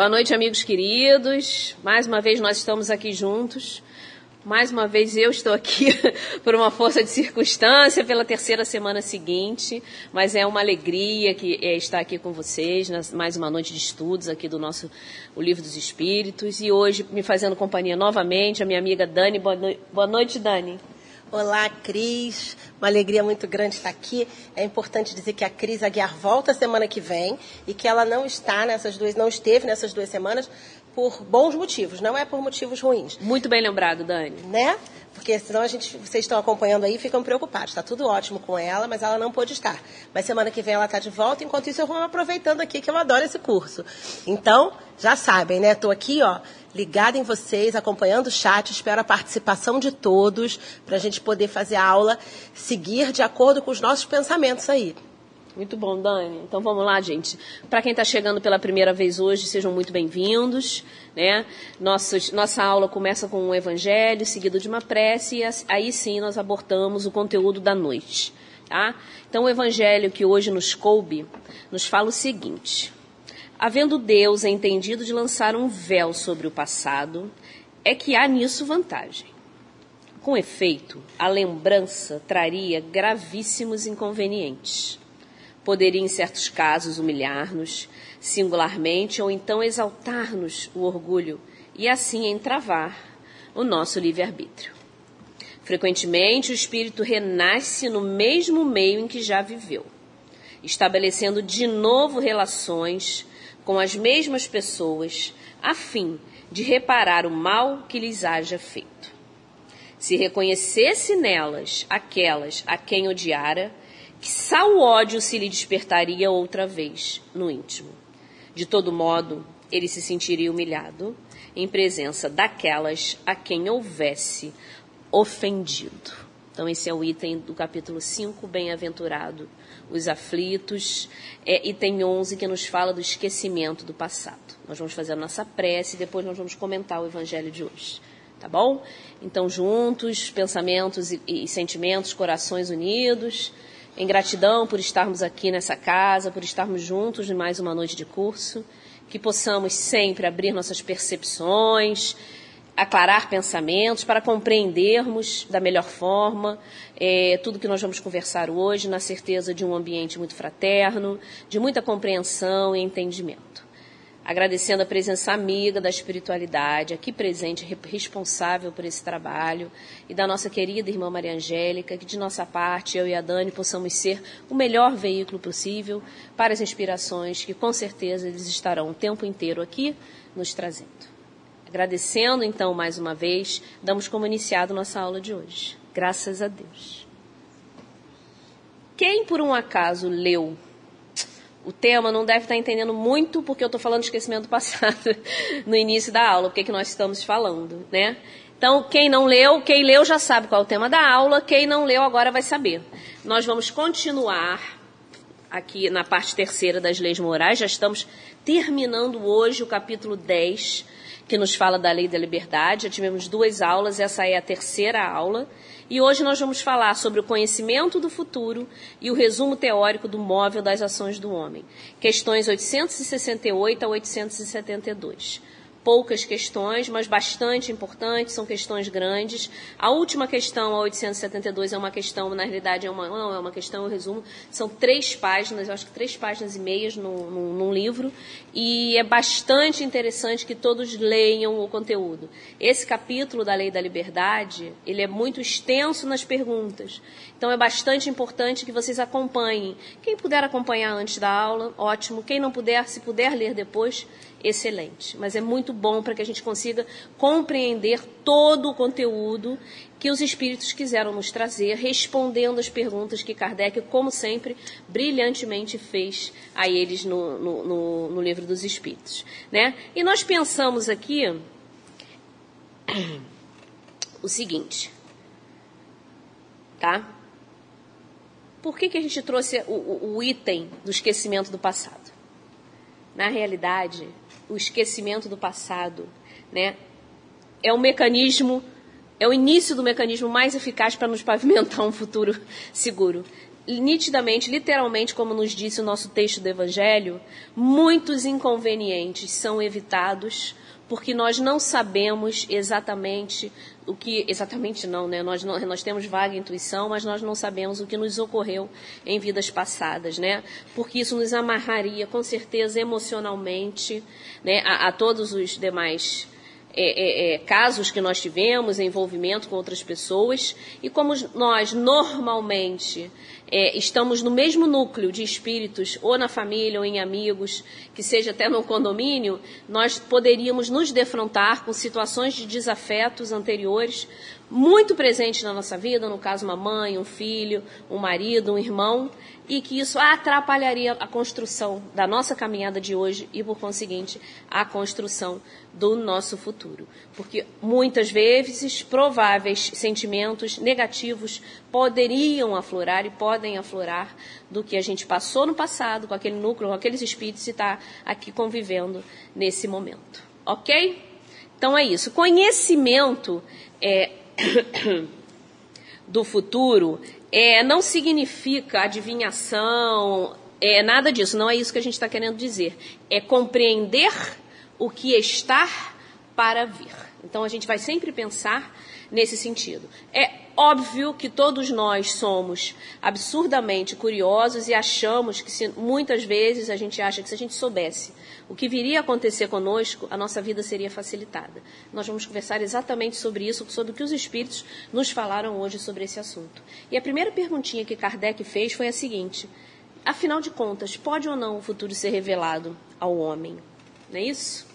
Boa noite, amigos queridos. Mais uma vez nós estamos aqui juntos. Mais uma vez eu estou aqui por uma força de circunstância pela terceira semana seguinte, mas é uma alegria que é estar aqui com vocês, mais uma noite de estudos aqui do nosso o Livro dos Espíritos e hoje me fazendo companhia novamente a minha amiga Dani. Boa, no... Boa noite, Dani. Olá, Cris. Uma alegria muito grande estar aqui. É importante dizer que a Cris Aguiar volta semana que vem e que ela não está nessas duas, não esteve nessas duas semanas por bons motivos, não é por motivos ruins. Muito bem lembrado, Dani. Né? Porque senão a gente, vocês estão acompanhando aí ficam preocupados. Está tudo ótimo com ela, mas ela não pôde estar. Mas semana que vem ela está de volta. Enquanto isso, eu vou aproveitando aqui que eu adoro esse curso. Então, já sabem, né? Estou aqui, ó, ligada em vocês, acompanhando o chat. Espero a participação de todos para a gente poder fazer a aula seguir de acordo com os nossos pensamentos aí. Muito bom, Dani. Então vamos lá, gente. Para quem está chegando pela primeira vez hoje, sejam muito bem-vindos. Né? Nossa, aula começa com um evangelho, seguido de uma prece, e aí sim nós abortamos o conteúdo da noite. Tá? Então o evangelho que hoje nos coube nos fala o seguinte: Havendo Deus entendido de lançar um véu sobre o passado, é que há nisso vantagem. Com efeito, a lembrança traria gravíssimos inconvenientes. Poderia, em certos casos, humilhar-nos, singularmente, ou então exaltar-nos o orgulho e assim entravar o nosso livre-arbítrio. Frequentemente, o espírito renasce no mesmo meio em que já viveu, estabelecendo de novo relações com as mesmas pessoas, a fim de reparar o mal que lhes haja feito. Se reconhecesse nelas aquelas a quem odiara, que só o ódio se lhe despertaria outra vez no íntimo. De todo modo, ele se sentiria humilhado em presença daquelas a quem houvesse ofendido. Então, esse é o item do capítulo 5, Bem-aventurado os aflitos, é, item 11, que nos fala do esquecimento do passado. Nós vamos fazer a nossa prece e depois nós vamos comentar o evangelho de hoje. Tá bom? Então, juntos, pensamentos e, e sentimentos, corações unidos, em gratidão por estarmos aqui nessa casa, por estarmos juntos em mais uma noite de curso, que possamos sempre abrir nossas percepções, aclarar pensamentos, para compreendermos da melhor forma é, tudo que nós vamos conversar hoje, na certeza de um ambiente muito fraterno, de muita compreensão e entendimento. Agradecendo a presença amiga da espiritualidade, aqui presente, responsável por esse trabalho, e da nossa querida irmã Maria Angélica, que de nossa parte, eu e a Dani, possamos ser o melhor veículo possível para as inspirações que com certeza eles estarão o tempo inteiro aqui nos trazendo. Agradecendo então mais uma vez, damos como iniciado nossa aula de hoje. Graças a Deus. Quem por um acaso leu o tema não deve estar entendendo muito porque eu estou falando de esquecimento do passado no início da aula, porque que nós estamos falando, né? Então, quem não leu, quem leu já sabe qual é o tema da aula, quem não leu agora vai saber. Nós vamos continuar aqui na parte terceira das leis morais, já estamos terminando hoje o capítulo 10 que nos fala da lei da liberdade. Já tivemos duas aulas, essa é a terceira aula. E hoje nós vamos falar sobre o conhecimento do futuro e o resumo teórico do móvel das ações do homem. Questões 868 a 872 poucas questões, mas bastante importantes, são questões grandes. A última questão, a 872, é uma questão, na realidade, é uma, não, é uma questão, eu resumo, são três páginas, eu acho que três páginas e meias no, no, num livro, e é bastante interessante que todos leiam o conteúdo. Esse capítulo da Lei da Liberdade, ele é muito extenso nas perguntas, então é bastante importante que vocês acompanhem. Quem puder acompanhar antes da aula, ótimo. Quem não puder, se puder ler depois, excelente. Mas é muito bom para que a gente consiga compreender todo o conteúdo que os espíritos quiseram nos trazer, respondendo as perguntas que Kardec, como sempre, brilhantemente fez a eles no, no, no, no livro dos Espíritos. Né? E nós pensamos aqui o seguinte, tá? Por que, que a gente trouxe o, o, o item do esquecimento do passado? Na realidade, o esquecimento do passado, né? É o mecanismo, é o início do mecanismo mais eficaz para nos pavimentar um futuro seguro. nitidamente, literalmente, como nos disse o nosso texto do Evangelho, muitos inconvenientes são evitados porque nós não sabemos exatamente o que exatamente não, né? Nós, não, nós temos vaga intuição, mas nós não sabemos o que nos ocorreu em vidas passadas, né? Porque isso nos amarraria com certeza emocionalmente, né? A, a todos os demais é, é, é, casos que nós tivemos, envolvimento com outras pessoas, e como nós normalmente é, estamos no mesmo núcleo de espíritos, ou na família, ou em amigos, que seja até no condomínio, nós poderíamos nos defrontar com situações de desafetos anteriores, muito presentes na nossa vida, no caso, uma mãe, um filho, um marido, um irmão, e que isso atrapalharia a construção da nossa caminhada de hoje e, por conseguinte, a construção do nosso futuro. Porque muitas vezes prováveis sentimentos negativos poderiam aflorar e podem aflorar do que a gente passou no passado com aquele núcleo, com aqueles espíritos e está aqui convivendo nesse momento. Ok? Então é isso. Conhecimento é, do futuro é, não significa adivinhação, é nada disso, não é isso que a gente está querendo dizer. É compreender o que está para vir. Então a gente vai sempre pensar nesse sentido. É óbvio que todos nós somos absurdamente curiosos e achamos que se, muitas vezes a gente acha que se a gente soubesse o que viria a acontecer conosco, a nossa vida seria facilitada. Nós vamos conversar exatamente sobre isso, sobre o que os espíritos nos falaram hoje sobre esse assunto. E a primeira perguntinha que Kardec fez foi a seguinte: afinal de contas, pode ou não o futuro ser revelado ao homem? Não é isso?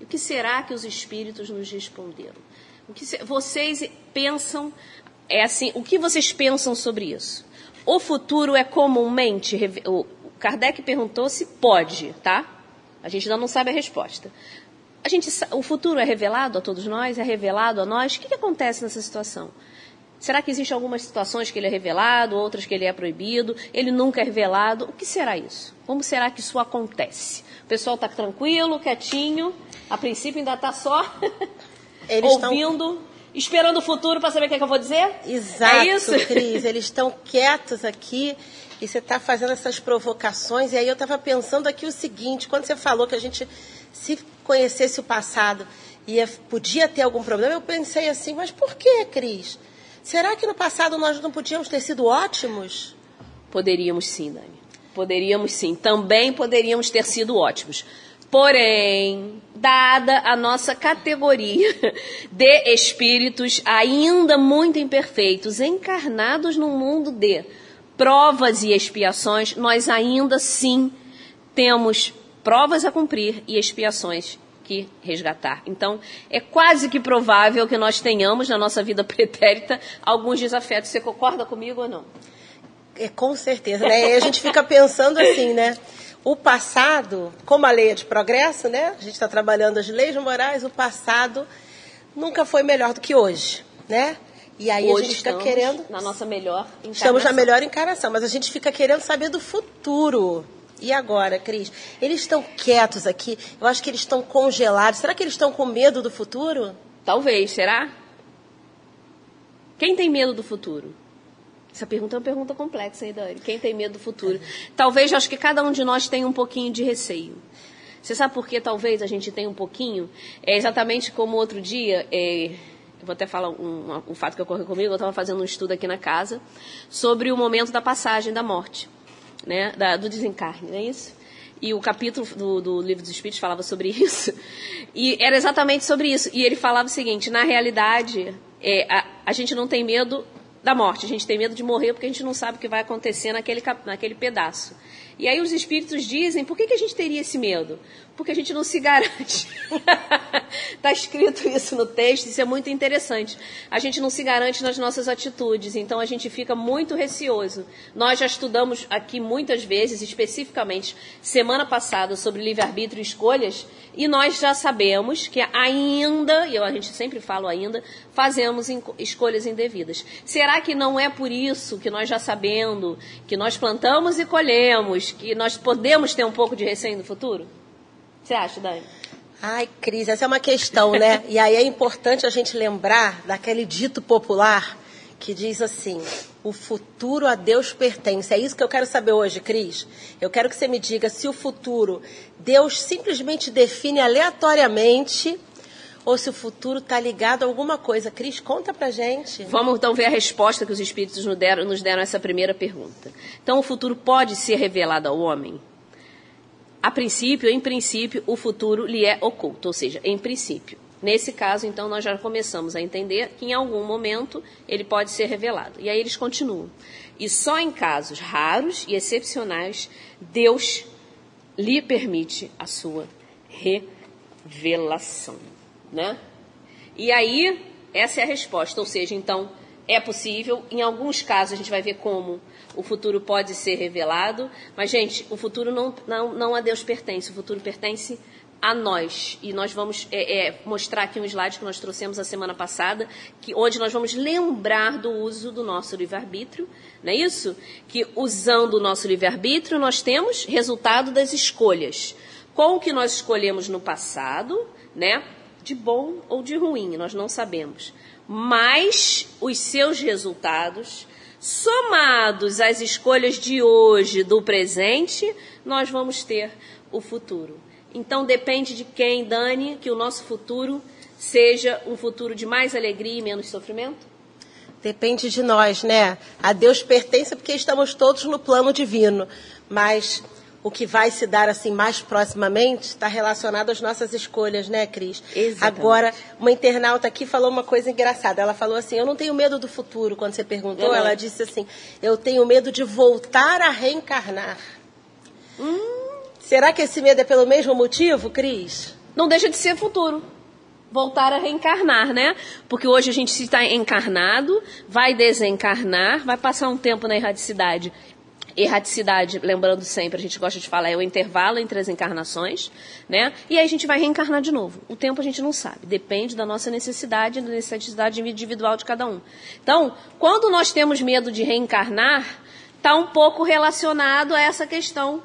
E o que será que os espíritos nos responderam? O que vocês pensam é assim, o que vocês pensam sobre isso? O futuro é comumente Kardec perguntou se pode, tá? A gente ainda não sabe a resposta. A gente, o futuro é revelado a todos nós? É revelado a nós? O que, que acontece nessa situação? Será que existem algumas situações que ele é revelado, outras que ele é proibido? Ele nunca é revelado? O que será isso? Como será que isso acontece? O pessoal está tranquilo, quietinho, a princípio ainda está só ouvindo, estão... esperando o futuro para saber o que, é que, eu vou dizer? Exato, é isso? Cris. Eles estão quietos aqui e você está fazendo essas provocações. E aí eu estava pensando aqui o seguinte: quando você falou que a gente, se conhecesse o passado, ia, podia ter algum problema, eu pensei assim, mas por que, Cris? Será que no passado nós não podíamos ter sido ótimos? Poderíamos sim, Dani. Poderíamos sim. Também poderíamos ter sido ótimos. Porém, dada a nossa categoria de espíritos ainda muito imperfeitos, encarnados no mundo de provas e expiações, nós ainda sim temos provas a cumprir e expiações que resgatar. Então, é quase que provável que nós tenhamos na nossa vida pretérita alguns desafetos. Você concorda comigo ou não? É, com certeza, né? A gente fica pensando assim, né? O passado, como a lei é de progresso, né? A gente está trabalhando as leis morais, o passado nunca foi melhor do que hoje, né? E aí Hoje a gente está querendo. Na nossa melhor encarnação. Estamos na melhor encarnação, mas a gente fica querendo saber do futuro. E agora, Cris? Eles estão quietos aqui. Eu acho que eles estão congelados. Será que eles estão com medo do futuro? Talvez, será? Quem tem medo do futuro? Essa pergunta é uma pergunta complexa, hein, Dani? Quem tem medo do futuro? Talvez, acho que cada um de nós tem um pouquinho de receio. Você sabe por que talvez a gente tenha um pouquinho? É exatamente como outro dia. É eu vou até falar um, um fato que ocorreu comigo. Eu estava fazendo um estudo aqui na casa sobre o momento da passagem da morte, né, da, do desencarne, não é isso? E o capítulo do, do, Livro dos Espíritos falava sobre isso. E era exatamente sobre isso. E ele falava o seguinte: na realidade, é, a, a gente não tem medo da morte, a gente tem medo de morrer porque a gente não sabe o que vai acontecer naquele, naquele pedaço. E aí os espíritos dizem: por que, que a gente teria esse medo? porque a gente não se garante. Está escrito isso no texto, isso é muito interessante. A gente não se garante nas nossas atitudes, então a gente fica muito receoso. Nós já estudamos aqui muitas vezes, especificamente semana passada, sobre livre-arbítrio e escolhas, e nós já sabemos que ainda, e a gente sempre fala ainda, fazemos escolhas indevidas. Será que não é por isso que nós já sabendo que nós plantamos e colhemos, que nós podemos ter um pouco de receio no futuro? Você acha, Dani? Ai, Cris, essa é uma questão, né? e aí é importante a gente lembrar daquele dito popular que diz assim: o futuro a Deus pertence. É isso que eu quero saber hoje, Cris. Eu quero que você me diga se o futuro Deus simplesmente define aleatoriamente ou se o futuro está ligado a alguma coisa. Cris, conta pra gente. Vamos então ver a resposta que os espíritos nos deram, nos deram a essa primeira pergunta. Então, o futuro pode ser revelado ao homem? A princípio, em princípio, o futuro lhe é oculto, ou seja, em princípio. Nesse caso, então, nós já começamos a entender que em algum momento ele pode ser revelado. E aí eles continuam. E só em casos raros e excepcionais, Deus lhe permite a sua revelação. Né? E aí, essa é a resposta. Ou seja, então, é possível. Em alguns casos, a gente vai ver como o futuro pode ser revelado. Mas, gente, o futuro não, não, não a Deus pertence. O futuro pertence a nós. E nós vamos é, é, mostrar aqui um slide que nós trouxemos a semana passada, que onde nós vamos lembrar do uso do nosso livre-arbítrio, não é isso? Que usando o nosso livre-arbítrio, nós temos resultado das escolhas. Com o que nós escolhemos no passado, né? De bom ou de ruim, nós não sabemos. Mas os seus resultados, somados às escolhas de hoje, do presente, nós vamos ter o futuro. Então depende de quem, Dani, que o nosso futuro seja um futuro de mais alegria e menos sofrimento? Depende de nós, né? A Deus pertence porque estamos todos no plano divino. Mas o que vai se dar assim mais proximamente está relacionado às nossas escolhas, né, Cris? Exatamente. Agora, uma internauta aqui falou uma coisa engraçada. Ela falou assim: Eu não tenho medo do futuro. Quando você perguntou, ela disse assim: Eu tenho medo de voltar a reencarnar. Hum, Será que esse medo é pelo mesmo motivo, Cris? não deixa de ser futuro. Voltar a reencarnar, né? Porque hoje a gente se está encarnado, vai desencarnar, vai passar um tempo na erradicidade. Erraticidade, lembrando sempre, a gente gosta de falar, é o intervalo entre as encarnações, né? E aí a gente vai reencarnar de novo. O tempo a gente não sabe, depende da nossa necessidade, da necessidade individual de cada um. Então, quando nós temos medo de reencarnar, está um pouco relacionado a essa questão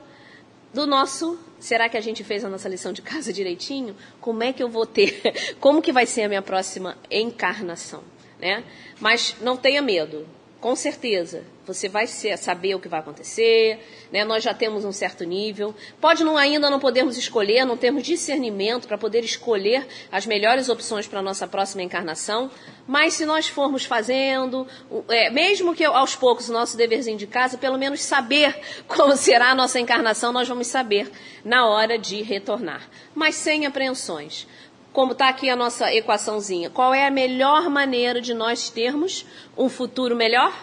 do nosso. Será que a gente fez a nossa lição de casa direitinho? Como é que eu vou ter? Como que vai ser a minha próxima encarnação? Né? Mas não tenha medo, com certeza. Você vai saber o que vai acontecer, né? nós já temos um certo nível. Pode não, ainda não podermos escolher, não termos discernimento para poder escolher as melhores opções para a nossa próxima encarnação, mas se nós formos fazendo, é, mesmo que aos poucos o nosso deverzinho de casa, pelo menos saber como será a nossa encarnação, nós vamos saber na hora de retornar. Mas sem apreensões. Como está aqui a nossa equaçãozinha, qual é a melhor maneira de nós termos um futuro melhor?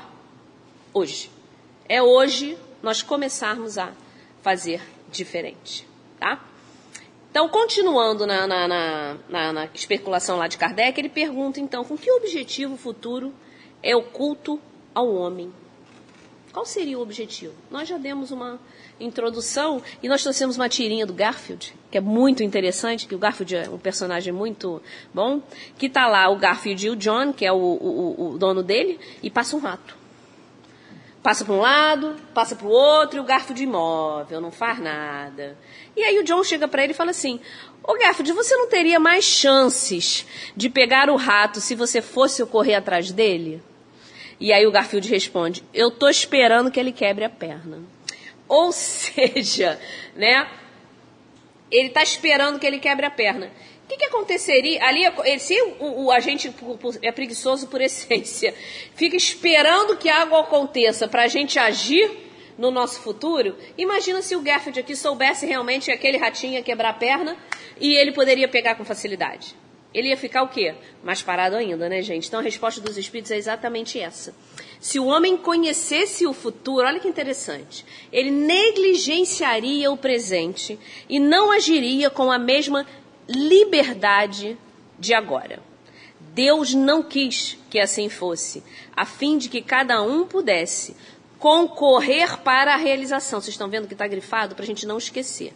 Hoje. É hoje nós começarmos a fazer diferente, tá? Então, continuando na, na, na, na- especulação lá de Kardec, ele pergunta então com que objetivo futuro é oculto ao homem? Qual seria o objetivo? Nós já demos uma introdução e nós trouxemos uma tirinha do Garfield, que é muito interessante, que o Garfield é um personagem muito bom, que está lá o Garfield e o John, que é o, o- o dono dele, e passa um rato. Passa para um lado, passa para o outro, e o Garfield imóvel, não faz nada. E aí o John chega para ele e fala assim: Ô Garfield, você não teria mais chances de pegar o rato se você fosse correr atrás dele? E aí o Garfield responde: Eu tô esperando que ele quebre a perna. Ou seja, né? Ele está esperando que ele quebre a perna. O que, que aconteceria? Ali, se o, o agente é preguiçoso por essência, fica esperando que algo aconteça para a gente agir no nosso futuro, imagina se o Garfield aqui soubesse realmente que aquele ratinho ia quebrar a perna e ele poderia pegar com facilidade. Ele ia ficar o quê? Mais parado ainda, né, gente? Então a resposta dos espíritos é exatamente essa. Se o homem conhecesse o futuro, olha que interessante, ele negligenciaria o presente e não agiria com a mesma liberdade de agora. Deus não quis que assim fosse, a fim de que cada um pudesse concorrer para a realização. Vocês estão vendo que está grifado para a gente não esquecer.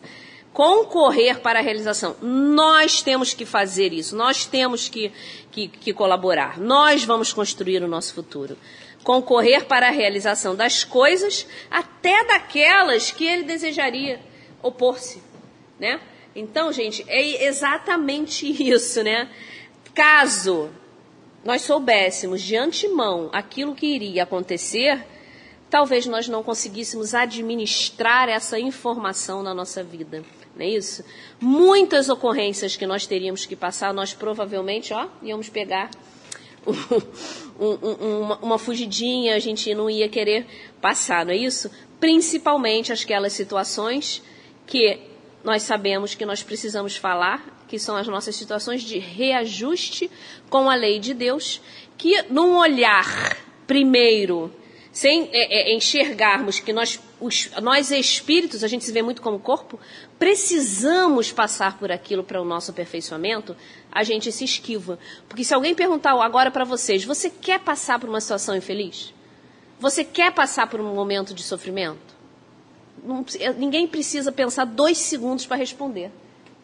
Concorrer para a realização. Nós temos que fazer isso, nós temos que, que, que colaborar, nós vamos construir o nosso futuro. Concorrer para a realização das coisas, até daquelas que ele desejaria opor-se, né? Então, gente, é exatamente isso, né? Caso nós soubéssemos de antemão aquilo que iria acontecer, talvez nós não conseguíssemos administrar essa informação na nossa vida. Não é isso? Muitas ocorrências que nós teríamos que passar, nós provavelmente, ó, íamos pegar um, um, uma, uma fugidinha, a gente não ia querer passar, não é isso? Principalmente aquelas situações que nós sabemos que nós precisamos falar, que são as nossas situações de reajuste com a lei de Deus, que num olhar primeiro, sem é, é, enxergarmos que nós, os, nós espíritos, a gente se vê muito como corpo, precisamos passar por aquilo para o nosso aperfeiçoamento, a gente se esquiva. Porque se alguém perguntar agora para vocês, você quer passar por uma situação infeliz? Você quer passar por um momento de sofrimento? não, ninguém precisa pensar dois segundos para responder.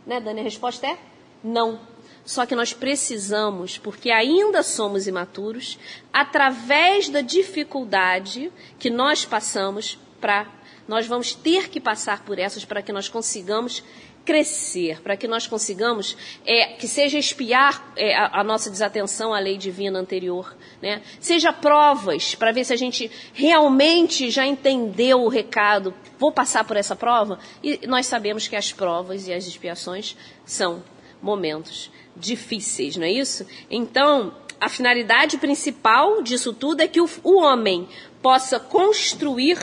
Né, Dani? A resposta é não. Só que nós precisamos, porque ainda somos imaturos, através da dificuldade que nós passamos para. Nós vamos ter que passar por essas para que nós consigamos crescer, para que nós consigamos é, que seja espiar é, a, a, nossa desatenção à lei divina anterior, né? seja provas para ver se a gente realmente já entendeu o recado. Vou passar por essa prova e nós sabemos que as provas e as expiações são momentos difíceis, não é isso? Então, a finalidade principal disso tudo é que o, o homem possa construir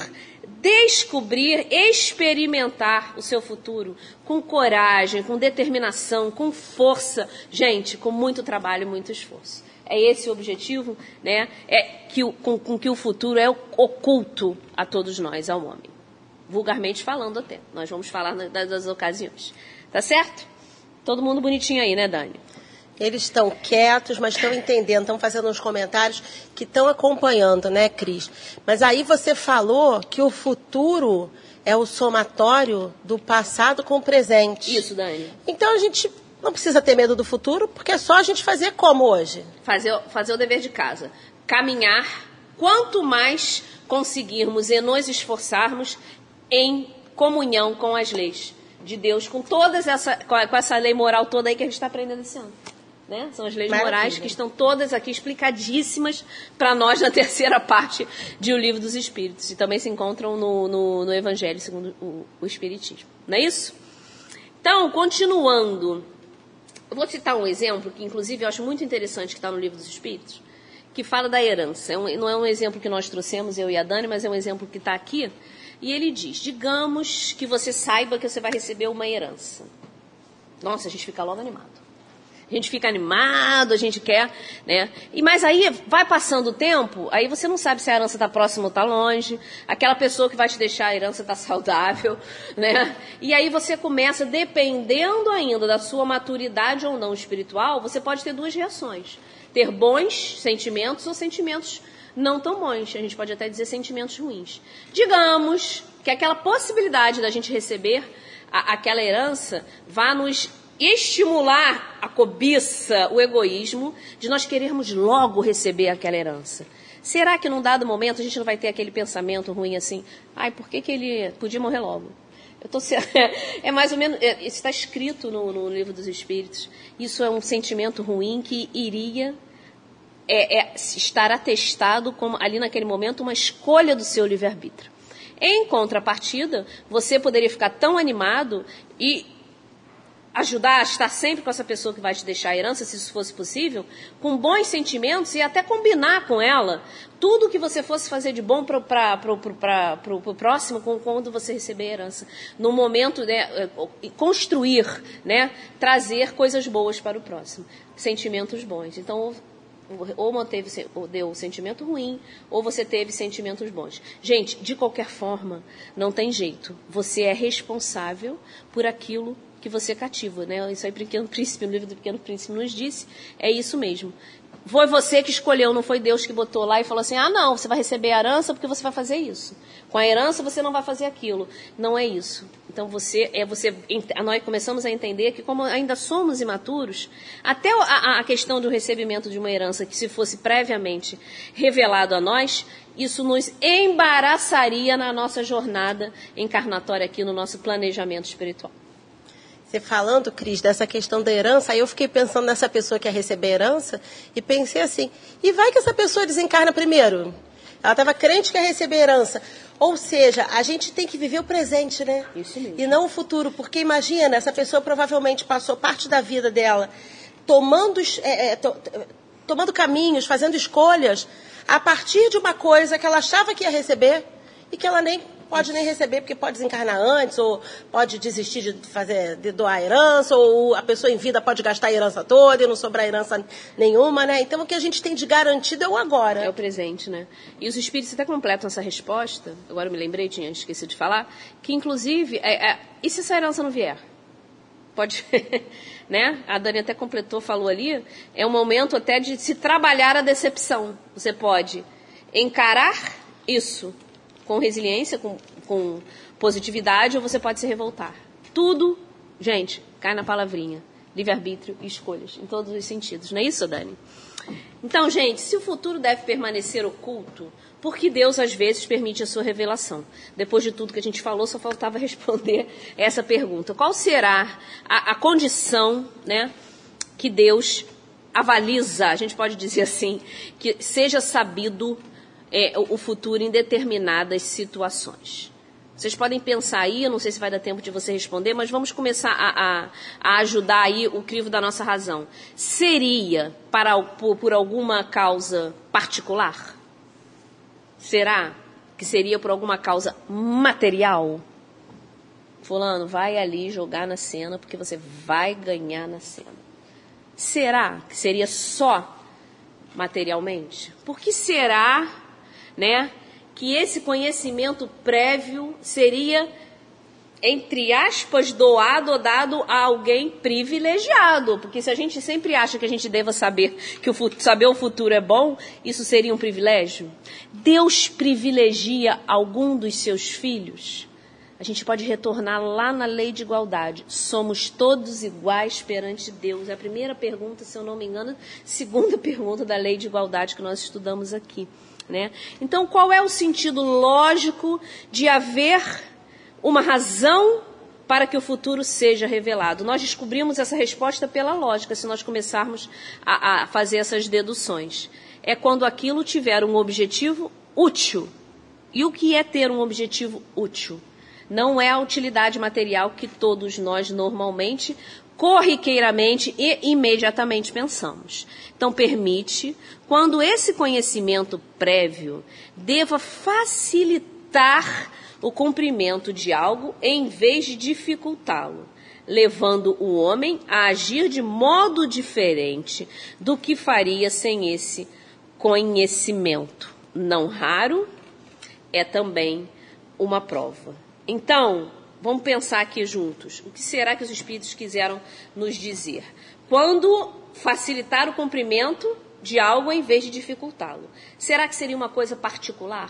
descobrir, experimentar o seu futuro com coragem, com determinação, com força, gente, com muito trabalho e muito esforço. É esse o objetivo, né? É que com, com que o futuro é oculto a todos nós, ao homem. Vulgarmente falando até. Nós vamos falar das, das ocasiões. Tá certo? Todo mundo bonitinho aí, né, Dani? Eles estão quietos, mas estão entendendo, estão fazendo uns comentários que estão acompanhando, né, Cris? Mas aí você falou que o futuro é o somatório do passado com o presente. Isso, Dani. Então a gente não precisa ter medo do futuro, porque é só a gente fazer como hoje? Fazer, fazer o dever de casa. Caminhar. Quanto mais conseguirmos e nos esforçarmos em comunhão com as leis de Deus, com todas essa, com essa lei moral toda aí que a gente está aprendendo esse ano. Né? São as leis Maravilha. morais que estão todas aqui explicadíssimas para nós na terceira parte de O Livro dos Espíritos. E também se encontram no, no, no Evangelho segundo o, o, Espiritismo. Não é isso? Então, continuando. Eu vou citar um exemplo que, inclusive, eu acho muito interessante que está no Livro dos Espíritos, que fala da herança. É um, não é um exemplo que nós trouxemos, eu e a Dani, mas é um exemplo que está aqui. E ele diz: digamos que você saiba que você vai receber uma herança. Nossa, a gente fica logo animado. A gente fica animado, a gente quer, né? E mas aí vai passando o tempo, aí você não sabe se a herança está próxima ou está longe. Aquela pessoa que vai te deixar a herança está saudável, né? E aí você começa, dependendo ainda da sua maturidade ou não espiritual, você pode ter duas reações: ter bons sentimentos ou sentimentos não tão bons. A gente pode até dizer sentimentos ruins. Digamos que aquela possibilidade da gente receber a, aquela herança vá nos estimular a cobiça, o egoísmo, de nós querermos logo receber aquela herança. Será que num dado momento a gente não vai ter aquele pensamento ruim assim? Ai, por que, que ele podia morrer logo? Eu tô, é mais ou menos. É, isso está escrito no, no, livro dos Espíritos. Isso é um sentimento ruim que iria é, é, estar atestado como ali naquele momento uma escolha do seu livre-arbítrio. Em contrapartida, você poderia ficar tão animado e ajudar a estar sempre com essa pessoa que vai te deixar a herança, se isso fosse possível, com bons sentimentos e até combinar com ela tudo que você fosse fazer de bom para o próximo quando você receber a herança. No momento, né, construir, né, trazer coisas boas para o próximo, sentimentos bons. Então, ou manteve ou deu sentimento ruim, ou você teve sentimentos bons. Gente, de qualquer forma, não tem jeito. Você é responsável por aquilo que você cativa, né? Isso aí, Pequeno Príncipe, o livro do Pequeno Príncipe nos disse, é isso mesmo. Foi você que escolheu, não foi Deus que botou lá e falou assim: ah, não, você vai receber a herança porque você vai fazer isso. Com a herança você não vai fazer aquilo. Não é isso. Então você é você. Nós começamos a entender que como ainda somos imaturos, até a, a questão do recebimento de uma herança que se fosse previamente revelado a nós, isso nos embaraçaria na nossa jornada encarnatória aqui no nosso planejamento espiritual. Você falando, Cris, dessa questão da herança, aí eu fiquei pensando nessa pessoa que ia receber herança e pensei assim, e vai que essa pessoa desencarna primeiro? Ela estava crente que ia receber herança. Ou seja, a gente tem que viver o presente, né? Isso mesmo. E não o futuro. Porque imagina, essa pessoa provavelmente passou parte da vida dela tomando, é, é, to, tomando caminhos, fazendo escolhas a partir de uma coisa que ela achava que ia receber e que ela nem pode nem receber porque pode desencarnar antes, ou pode desistir de fazer, de doar a herança, ou a pessoa em vida pode gastar a herança toda e não sobrar herança nenhuma, né? Então o que a gente tem de garantido é o agora. É o presente, né? E os espíritos até completam essa resposta, agora me lembrei, tinha esquecido de falar, que inclusive, é, é, e se essa herança não vier? Pode, né? A Dani até completou, falou ali, é um momento até de se trabalhar a decepção. Você pode encarar isso com resiliência, com, com positividade, ou você pode se revoltar. Tudo, gente, cai na palavrinha. Livre-arbítrio e escolhas, em todos os sentidos. Não é isso, Dani? Então, gente, se o futuro deve permanecer oculto, por que Deus às vezes permite a sua revelação? Depois de tudo que a gente falou, só faltava responder essa pergunta. Qual será a, a condição né, que Deus avaliza, a gente pode dizer assim, que seja sabido é, o futuro em determinadas situações. Vocês podem pensar aí, eu não sei se vai dar tempo de você responder, mas vamos começar a, a, a ajudar aí o crivo da nossa razão. Seria para, por, por alguma causa particular? Será que seria por alguma causa material? Fulano, vai ali jogar na cena porque você vai ganhar na cena. Será que seria só materialmente? Por que será né? Que esse conhecimento prévio seria, entre aspas, doado ou dado a alguém privilegiado. Porque se a gente sempre acha que a gente deva saber que o saber o futuro é bom, isso seria um privilégio. Deus privilegia algum dos seus filhos? A gente pode retornar lá na lei de igualdade. Somos todos iguais perante Deus. É a primeira pergunta, se eu não me engano, segunda pergunta da lei de igualdade que nós estudamos aqui. Né? Então, qual é o sentido lógico de haver uma razão para que o futuro seja revelado? Nós descobrimos essa resposta pela lógica, se nós começarmos a, a fazer essas deduções. É quando aquilo tiver um objetivo útil. E o que é ter um objetivo útil? Não é a utilidade material que todos nós normalmente corriqueiramente e imediatamente pensamos. Então, permite, quando esse conhecimento prévio deva facilitar o cumprimento de algo em vez de dificultá-lo, levando o homem a agir de modo diferente do que faria sem esse conhecimento. Não raro, é também uma prova. Então, Vamos pensar aqui juntos. O que será que os espíritos quiseram nos dizer? Quando facilitar o cumprimento de algo em vez de dificultá-lo. Será que seria uma coisa particular?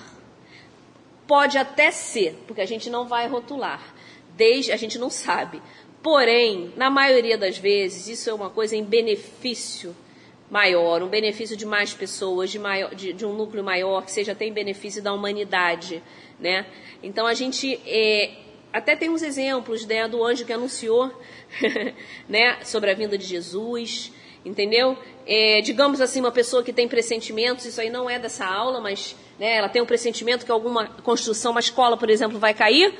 Pode até ser, porque a gente não vai rotular. Desde a gente não sabe. Porém, na maioria das vezes, isso é uma coisa em benefício maior, um benefício de mais pessoas, de, maior, de, de um núcleo maior, que seja até em benefício da humanidade, né? Então a gente é, até tem uns exemplos né, do anjo que anunciou né, sobre a vinda de Jesus, entendeu? É, digamos assim, uma pessoa que tem pressentimentos, isso aí não é dessa aula, mas né, ela tem um pressentimento que alguma construção, uma escola, por exemplo, vai cair,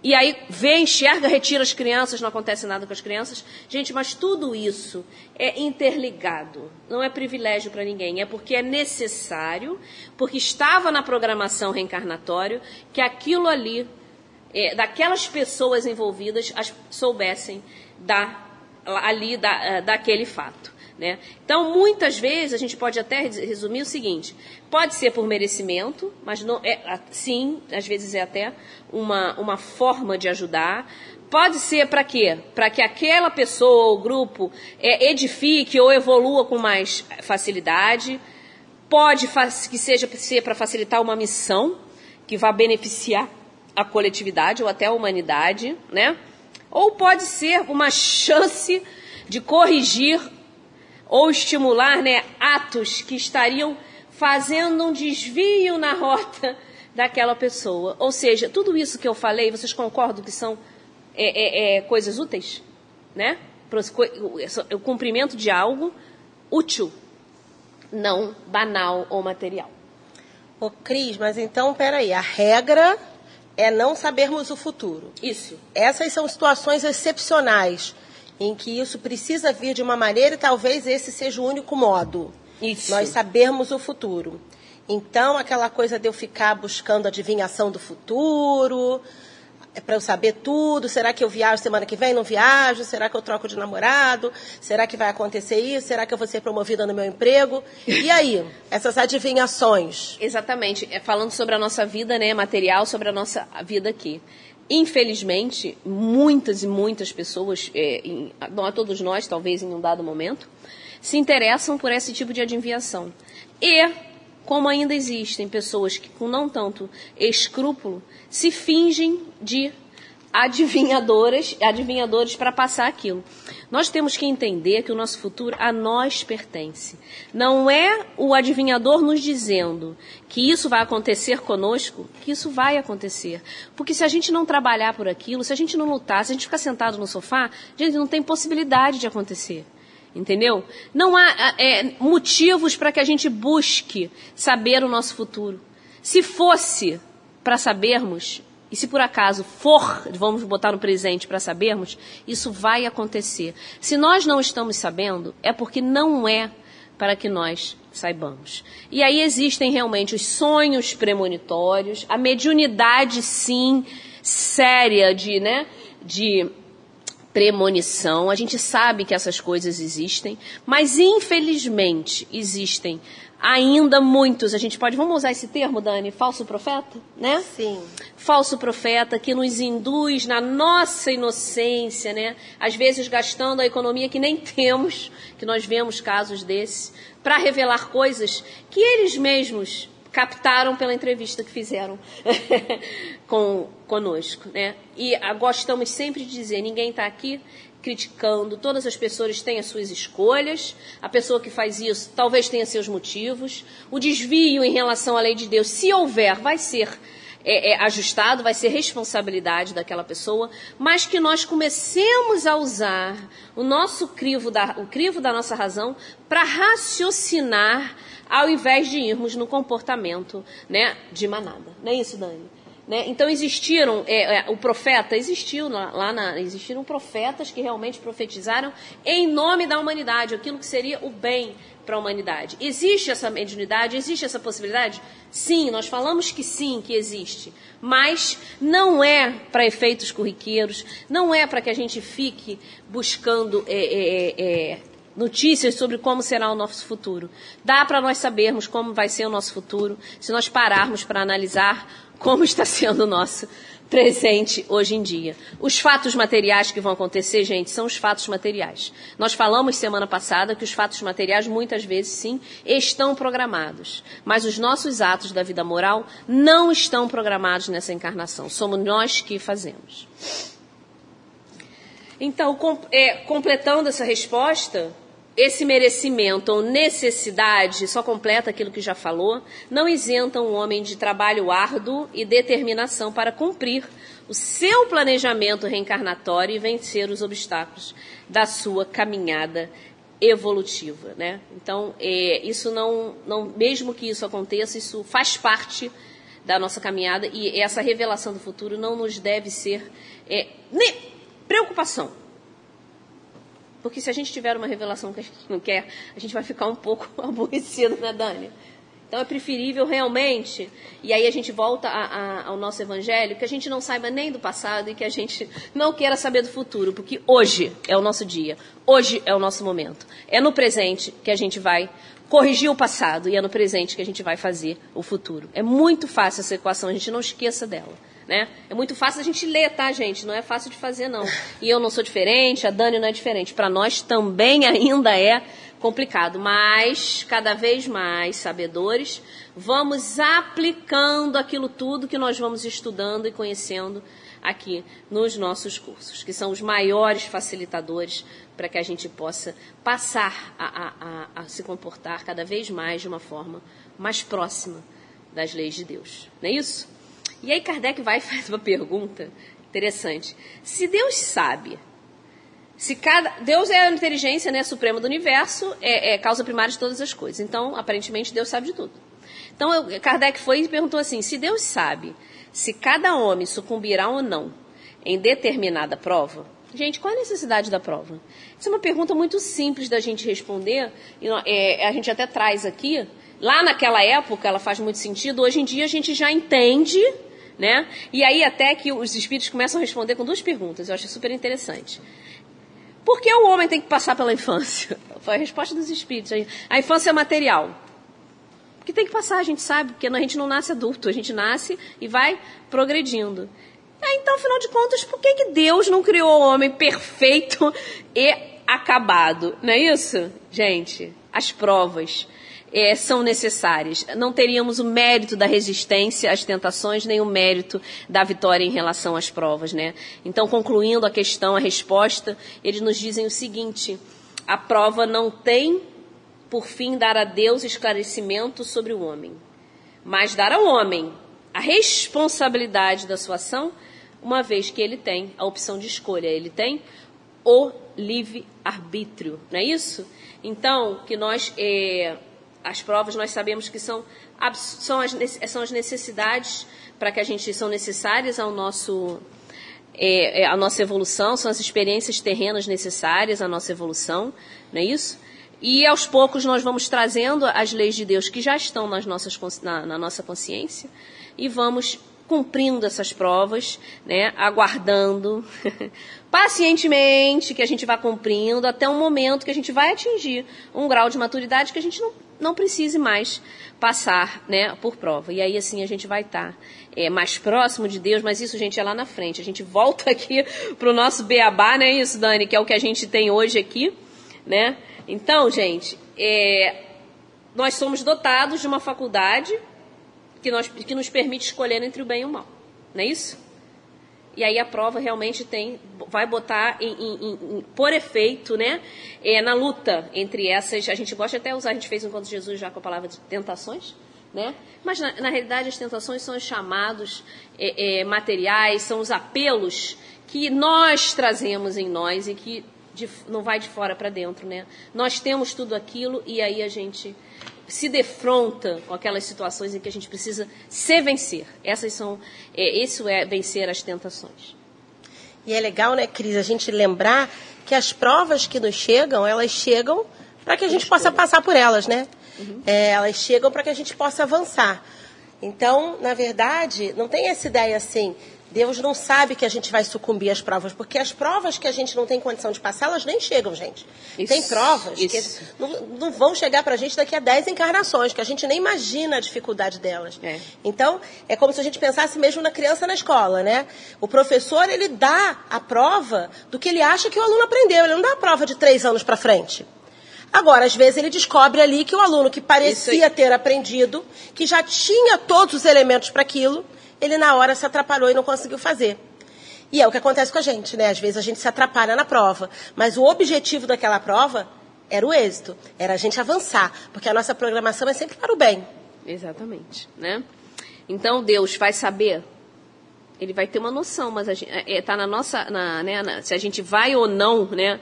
e aí vê, enxerga, retira as crianças, não acontece nada com as crianças. Gente, mas tudo isso é interligado. Não é privilégio para ninguém, é porque é necessário, porque estava na programação reencarnatória que aquilo ali é, daquelas pessoas envolvidas as, soubessem da, ali da, é, daquele fato. Né? Então, muitas vezes, a gente pode até resumir o seguinte: pode ser por merecimento, mas não é, sim, às vezes é até uma, uma forma de ajudar. Pode ser para quê? Para que aquela pessoa ou grupo é, edifique ou evolua com mais facilidade. Pode que seja ser para facilitar uma missão que vá beneficiar a coletividade ou até a humanidade, né? Ou pode ser uma chance de corrigir ou estimular né, atos que estariam fazendo um desvio na rota daquela pessoa. Ou seja, tudo isso que eu falei, vocês concordam que são é, é, é, coisas úteis? né? O cumprimento de algo útil, não banal ou material. Ô, Cris, mas então, peraí, a regra é não sabermos o futuro. Isso. Essas são situações excepcionais em que isso precisa vir de uma maneira e talvez esse seja o único modo. Isso. Nós sabermos o futuro. Então, aquela coisa de eu ficar buscando adivinhação do futuro, é para eu saber tudo. Será que eu viajo semana que vem? Não viajo? Será que eu troco de namorado? Será que vai acontecer isso? Será que eu vou ser promovida no meu emprego? E aí, essas adivinhações? Exatamente. É falando sobre a nossa vida, né, material, sobre a nossa vida aqui. Infelizmente, muitas e muitas pessoas, é, em, não a todos nós, talvez em um dado momento, se interessam por esse tipo de adivinhação. E como ainda existem pessoas que, com não tanto escrúpulo, se fingem de adivinhadoras, adivinhadores para passar aquilo. Nós temos que entender que o nosso futuro a nós pertence. Não é o adivinhador nos dizendo que isso vai acontecer conosco, que isso vai acontecer. Porque se a gente não trabalhar por aquilo, se a gente não lutar, se a gente ficar sentado no sofá, gente, não tem possibilidade de acontecer. Entendeu? Não há é, motivos para que a gente busque saber o nosso futuro. Se fosse para sabermos, e se por acaso for, vamos botar no presente para sabermos, isso vai acontecer. Se nós não estamos sabendo, é porque não é para que nós saibamos. E aí existem realmente os sonhos premonitórios, a mediunidade, sim, séria de, né, de premonição, a gente sabe que essas coisas existem, mas infelizmente existem ainda muitos, a gente pode, vamos usar esse termo, Dani, falso profeta, né? Sim. Falso profeta que nos induz na nossa inocência, né? Às vezes gastando a economia que nem temos, que nós vemos casos desses, para revelar coisas que eles mesmos captaram pela entrevista que fizeram com conosco, né? E gostamos sempre de dizer, ninguém está aqui criticando, todas as pessoas têm as suas escolhas, a pessoa que faz isso talvez tenha seus motivos, o desvio em relação à lei de Deus, se houver, vai ser é, é, ajustado, vai ser responsabilidade daquela pessoa, mas que nós comecemos a usar o nosso crivo da, o crivo da nossa razão para raciocinar ao invés de irmos no comportamento né, de manada. Não é isso, Dani? Né? Então existiram, é, é, o profeta existiu lá, lá na, existiram profetas que realmente profetizaram em nome da humanidade, aquilo que seria o bem para a humanidade. Existe essa mediunidade? Existe essa possibilidade? Sim, nós falamos que sim, que existe. Mas não é para efeitos corriqueiros, não é para que a gente fique buscando é, é, é notícias sobre como será o nosso futuro. Dá para nós sabermos como vai ser o nosso futuro se nós pararmos para analisar como está sendo o nosso presente hoje em dia. Os fatos materiais que vão acontecer, gente, são os fatos materiais. Nós falamos semana passada que os fatos materiais muitas vezes sim estão programados, mas os nossos atos da vida moral não estão programados nessa encarnação. Somos nós que fazemos. Então, com, é, completando essa resposta, esse merecimento ou necessidade, só completa aquilo que já falou, não isenta um homem de trabalho árduo e determinação para cumprir o seu planejamento reencarnatório e vencer os obstáculos da sua caminhada evolutiva, né? Então, é, isso não, não, mesmo que isso aconteça, isso faz parte da nossa caminhada e essa revelação do futuro não nos deve ser é, preocupação porque se a gente tiver uma revelação que a gente não quer, a gente vai ficar um pouco aborrecido, né, Dani? Então é preferível realmente, e aí a gente volta a, a, ao nosso evangelho, que a gente não saiba nem do passado e que a gente não queira saber do futuro, porque hoje é o nosso dia, hoje é o nosso momento. É no presente que a gente vai corrigir o passado e é no presente que a gente vai fazer o futuro. É muito fácil essa equação, a gente não esqueça dela. Né? É muito fácil a gente ler, tá, gente? Não é fácil de fazer, não. E eu não sou diferente, a Dani não é diferente. Para nós também ainda é complicado, mas cada vez mais sabedores, vamos aplicando aquilo tudo que nós vamos estudando e conhecendo aqui nos nossos cursos, que são os maiores facilitadores para que a gente possa passar a, a, a, a se comportar cada vez mais de uma forma mais próxima das leis de Deus. Não é isso? E aí Kardec vai e faz uma pergunta interessante. Se Deus sabe Se cada Deus é a inteligência né, suprema do universo, é, é causa primária de todas as coisas. Então, aparentemente, Deus sabe de tudo. Então, eu, Kardec foi e perguntou assim: se Deus sabe se cada homem sucumbirá ou não em determinada prova, gente, qual a necessidade da prova? Isso é uma pergunta muito simples da gente responder. E, é, a gente até traz aqui. Lá naquela época, ela faz muito sentido. Hoje em dia, a gente já entende né? E aí até que os espíritos começam a responder com duas perguntas, eu acho super interessante. Por que o homem tem que passar pela infância? Foi a resposta dos espíritos. A infância é material. Porque tem que passar, a gente sabe, porque a gente não nasce adulto, a gente nasce e vai progredindo. então, afinal de contas, por que, que Deus não criou o homem perfeito e acabado? Não é isso, gente? As provas é, são necessárias. Não teríamos o mérito da resistência às tentações, nem o mérito da vitória em relação às provas, né? Então, concluindo a questão, a resposta, eles nos dizem o seguinte: a prova não tem por fim dar a Deus esclarecimento sobre o homem, mas dar ao homem a responsabilidade da sua ação, uma vez que ele tem a opção de escolha, ele tem o livre arbítrio, não é isso? Então, que nós eh, as provas nós sabemos que são, são, as, são as necessidades para que a gente são necessárias ao nosso é, é, a nossa evolução, são as experiências terrenas necessárias à nossa evolução, não é isso? E aos poucos nós vamos trazendo as leis de Deus que já estão nas nossas, na, na nossa consciência e vamos cumprindo essas provas, né, aguardando pacientemente que a gente vá cumprindo até um momento que a gente vai atingir um grau de maturidade que a gente não, não precise mais passar né, por prova. E aí assim a gente vai estar tá, é, mais próximo de Deus, mas isso, gente, é lá na frente. A gente volta aqui para o nosso beabá, não é isso, Dani? Que é o que a gente tem hoje aqui, né? Então, gente, é, nós somos dotados de uma faculdade que, nós, que nos permite escolher entre o bem e o mal. Não é isso? E aí a prova realmente tem, vai botar em, em, em, por efeito, né, é, na luta entre essas. A gente gosta até de usar, a gente fez enquanto Jesus já com a palavra de tentações, né? Mas na, na realidade as tentações são os chamados é, é, materiais, são os apelos que nós trazemos em nós e que de, não vai de fora para dentro, né? Nós temos tudo aquilo e aí a gente se defronta com aquelas situações em que a gente precisa se vencer. Essas são, é, isso é vencer as tentações. E é legal, né, Cris, a gente lembrar que as provas que nos chegam, elas chegam para que a gente possa passar por elas, né? Uhum. É, elas chegam para que a gente possa avançar. Então, na verdade, não tem essa ideia assim, Deus não sabe que a gente vai sucumbir às provas, porque as provas que a gente não tem condição de passar, elas nem chegam, gente. Isso, tem provas isso. que não, não, vão chegar para a gente daqui a 10 encarnações, que a gente nem imagina a dificuldade delas. É. Então, é como se a gente pensasse mesmo na criança na escola, né? O professor, ele dá a prova do que ele acha que o aluno aprendeu. Ele não dá a prova de três anos para frente. Agora, às vezes ele descobre ali que o aluno que parecia ter aprendido, que já tinha todos os elementos para aquilo, ele na hora se atrapalhou e não conseguiu fazer. E é o que acontece com a gente, né? Às vezes a gente se atrapalha na prova, mas o objetivo daquela prova era o êxito, era a gente avançar, porque a nossa programação é sempre para o bem. Exatamente, né? Então Deus vai saber, ele vai ter uma noção, mas está é, é, na nossa, na, né, na, se a gente vai ou não, né?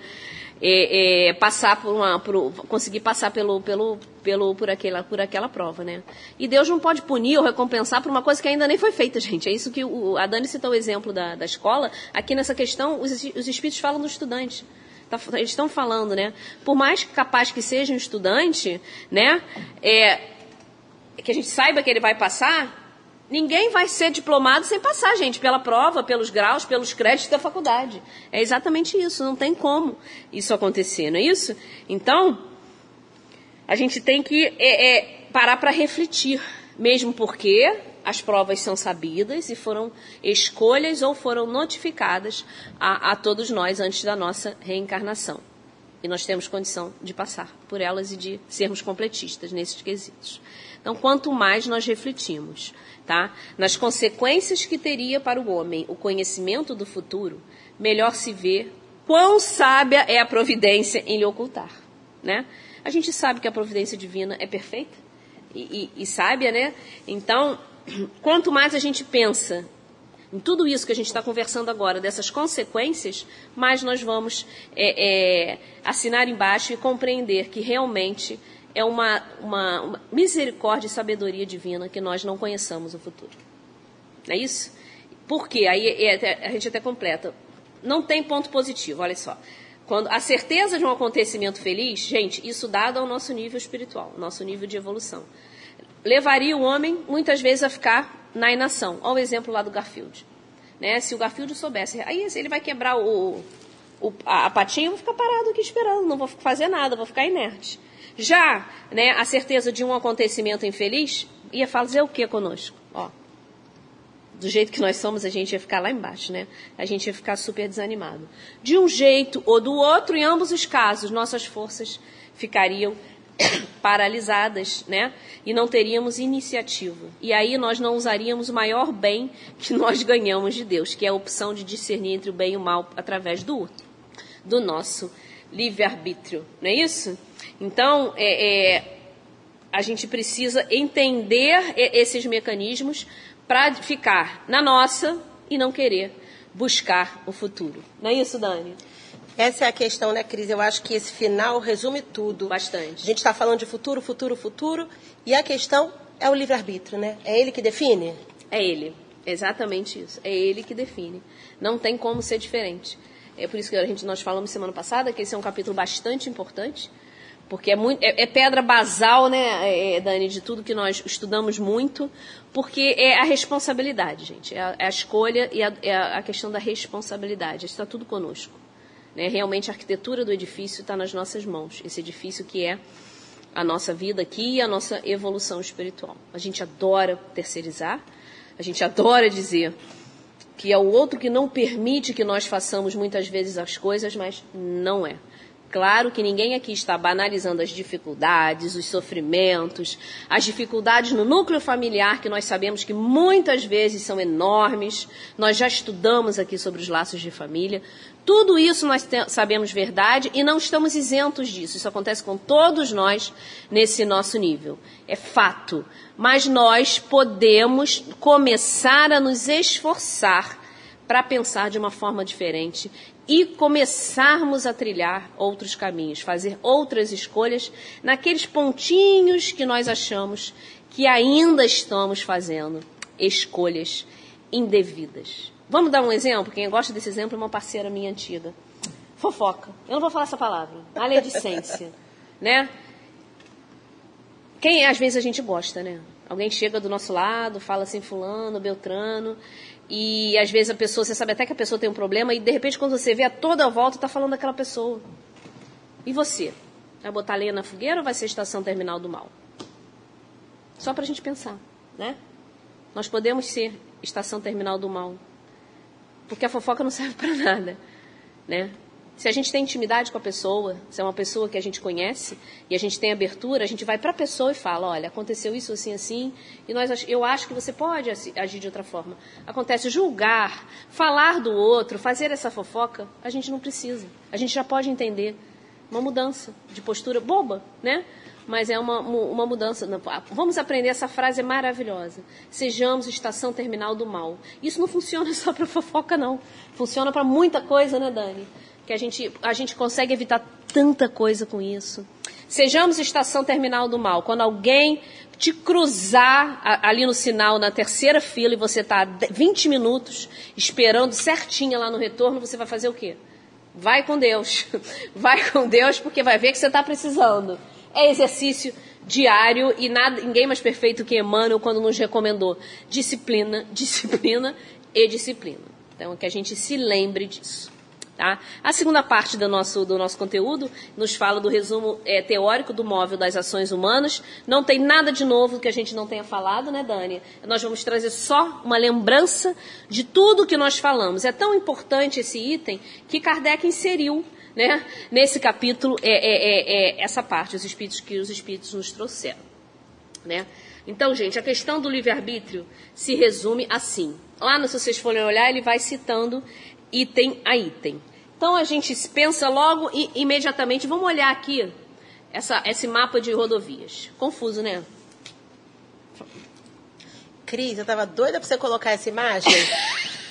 É, é, passar por uma, por, conseguir passar pelo, pelo, pelo, por aquela, por aquela prova, né? E Deus não pode punir ou recompensar por uma coisa que ainda nem foi feita, gente. É isso que o, a Dani citou o exemplo da, da escola. Aqui nessa questão, os, os espíritos falam do estudante. Tá, eles estão falando, né? Por mais capaz que seja um estudante, né? É, que a gente saiba que ele vai passar, Ninguém vai ser diplomado sem passar, gente, pela prova, pelos graus, pelos créditos da faculdade. É exatamente isso, não tem como isso acontecer, não é isso? Então, a gente tem que é, é, parar para refletir, mesmo porque as provas são sabidas e foram escolhas ou foram notificadas a, a todos nós antes da nossa reencarnação. E nós temos condição de passar por elas e de sermos completistas nesses quesitos. Então, quanto mais nós refletimos tá? nas consequências que teria para o homem o conhecimento do futuro, melhor se vê quão sábia é a providência em lhe ocultar. Né? A gente sabe que a providência divina é perfeita e, e, e sábia, né? Então, quanto mais a gente pensa em tudo isso que a gente está conversando agora, dessas consequências, mais nós vamos é, é, assinar embaixo e compreender que realmente é uma, uma, uma, misericórdia e sabedoria divina que nós não conheçamos o futuro. Não é isso? Por quê? Aí é, a gente até completa. Não tem ponto positivo, olha só. Quando a certeza de um acontecimento feliz, gente, isso dado ao nosso nível espiritual, nosso nível de evolução, levaria o homem muitas vezes a ficar na inação. Olha o exemplo lá do Garfield. Né? Se o Garfield soubesse, aí ele vai quebrar o, o a, a patinha, eu vou ficar parado aqui esperando, não vou fazer nada, vou ficar inerte. Já né, a certeza de um acontecimento infeliz ia fazer o que conosco? Ó, do jeito que nós somos, a gente ia ficar lá embaixo, né? A gente ia ficar super desanimado. De um jeito ou do outro, em ambos os casos, nossas forças ficariam paralisadas, né? E não teríamos iniciativa. E aí nós não usaríamos o maior bem que nós ganhamos de Deus, que é a opção de discernir entre o bem e o mal através do do nosso livre-arbítrio, não é isso? Então, é, é, a gente precisa entender esses mecanismos para ficar na nossa e não querer buscar o futuro. Não é isso, Dani? Essa é a questão, né, Cris? Eu acho que esse final resume tudo. Bastante. A gente está falando de futuro, futuro, futuro, e a questão é o livre-arbítrio, né? É ele que define? É ele. Exatamente isso. É ele que define. Não tem como ser diferente. É por isso que a gente, nós falamos semana passada que esse é um capítulo bastante importante porque é, muito, é, é pedra basal, né, é, é, Dani, de tudo que nós estudamos muito, porque é a responsabilidade, gente, é a, é a escolha e a, é a, questão da responsabilidade, está tudo conosco. Né? Realmente a arquitetura do edifício está nas nossas mãos, esse edifício que é a nossa vida aqui e a nossa evolução espiritual. A gente adora terceirizar, a gente adora dizer que é o outro que não permite que nós façamos muitas vezes as coisas, mas não é. Claro que ninguém aqui está banalizando as dificuldades, os sofrimentos, as dificuldades no núcleo familiar, que nós sabemos que muitas vezes são enormes. Nós já estudamos aqui sobre os laços de família. Tudo isso nós sabemos verdade e não estamos isentos disso. Isso acontece com todos nós nesse nosso nível. É fato. Mas nós podemos começar a nos esforçar para pensar de uma forma diferente e começarmos a trilhar outros caminhos, fazer outras escolhas naqueles pontinhos que nós achamos que ainda estamos fazendo escolhas indevidas. Vamos dar um exemplo? Quem gosta desse exemplo é uma parceira minha antiga. Fofoca. Eu não vou falar essa palavra. Maledicência. né? Quem às vezes a gente gosta, né? Alguém chega do nosso lado, fala assim, fulano, beltrano, e às vezes a pessoa, você sabe até que a pessoa tem um problema, e de repente quando você vê a toda a volta, está falando daquela pessoa. E você? Vai botar lenha na fogueira ou vai ser estação terminal do mal? Só para a gente pensar, né? Nós podemos ser estação terminal do mal. Porque a fofoca não serve para nada, né? Se a gente tem intimidade com a pessoa, se é uma pessoa que a gente conhece e a gente tem abertura, a gente vai para a pessoa e fala: olha, aconteceu isso assim assim, e nós eu acho que você pode agir de outra forma. Acontece julgar, falar do outro, fazer essa fofoca, a gente não precisa. A gente já pode entender uma mudança de postura boba, né? Mas é uma, uma mudança. Vamos aprender, essa frase maravilhosa. Sejamos estação terminal do mal. Isso não funciona só para fofoca, não. Funciona para muita coisa, né, Dani? Que a gente, a gente consegue evitar tanta coisa com isso. Sejamos estação terminal do mal. Quando alguém te cruzar ali no sinal, na terceira fila, e você está 20 minutos esperando certinha lá no retorno, você vai fazer o quê? Vai com Deus. Vai com Deus porque vai ver que você está precisando. É exercício diário e nada, ninguém mais perfeito que Emmanuel quando nos recomendou disciplina, disciplina e disciplina. Então, que a gente se lembre disso. Tá? A segunda parte do nosso, do nosso conteúdo nos fala do resumo é, teórico do móvel das ações humanas. Não tem nada de novo que a gente não tenha falado, né, Dani? Nós vamos trazer só uma lembrança de tudo que nós falamos. É tão importante esse item que Kardec inseriu né, nesse capítulo é, é, é, é essa parte, os espíritos que os espíritos nos trouxeram. Né? Então, gente, a questão do livre-arbítrio se resume assim. Lá, se vocês forem olhar, ele vai citando item a item. Então a gente pensa logo e imediatamente, vamos olhar aqui essa, esse mapa de rodovias. Confuso, né? Cris, eu tava doida pra você colocar essa imagem.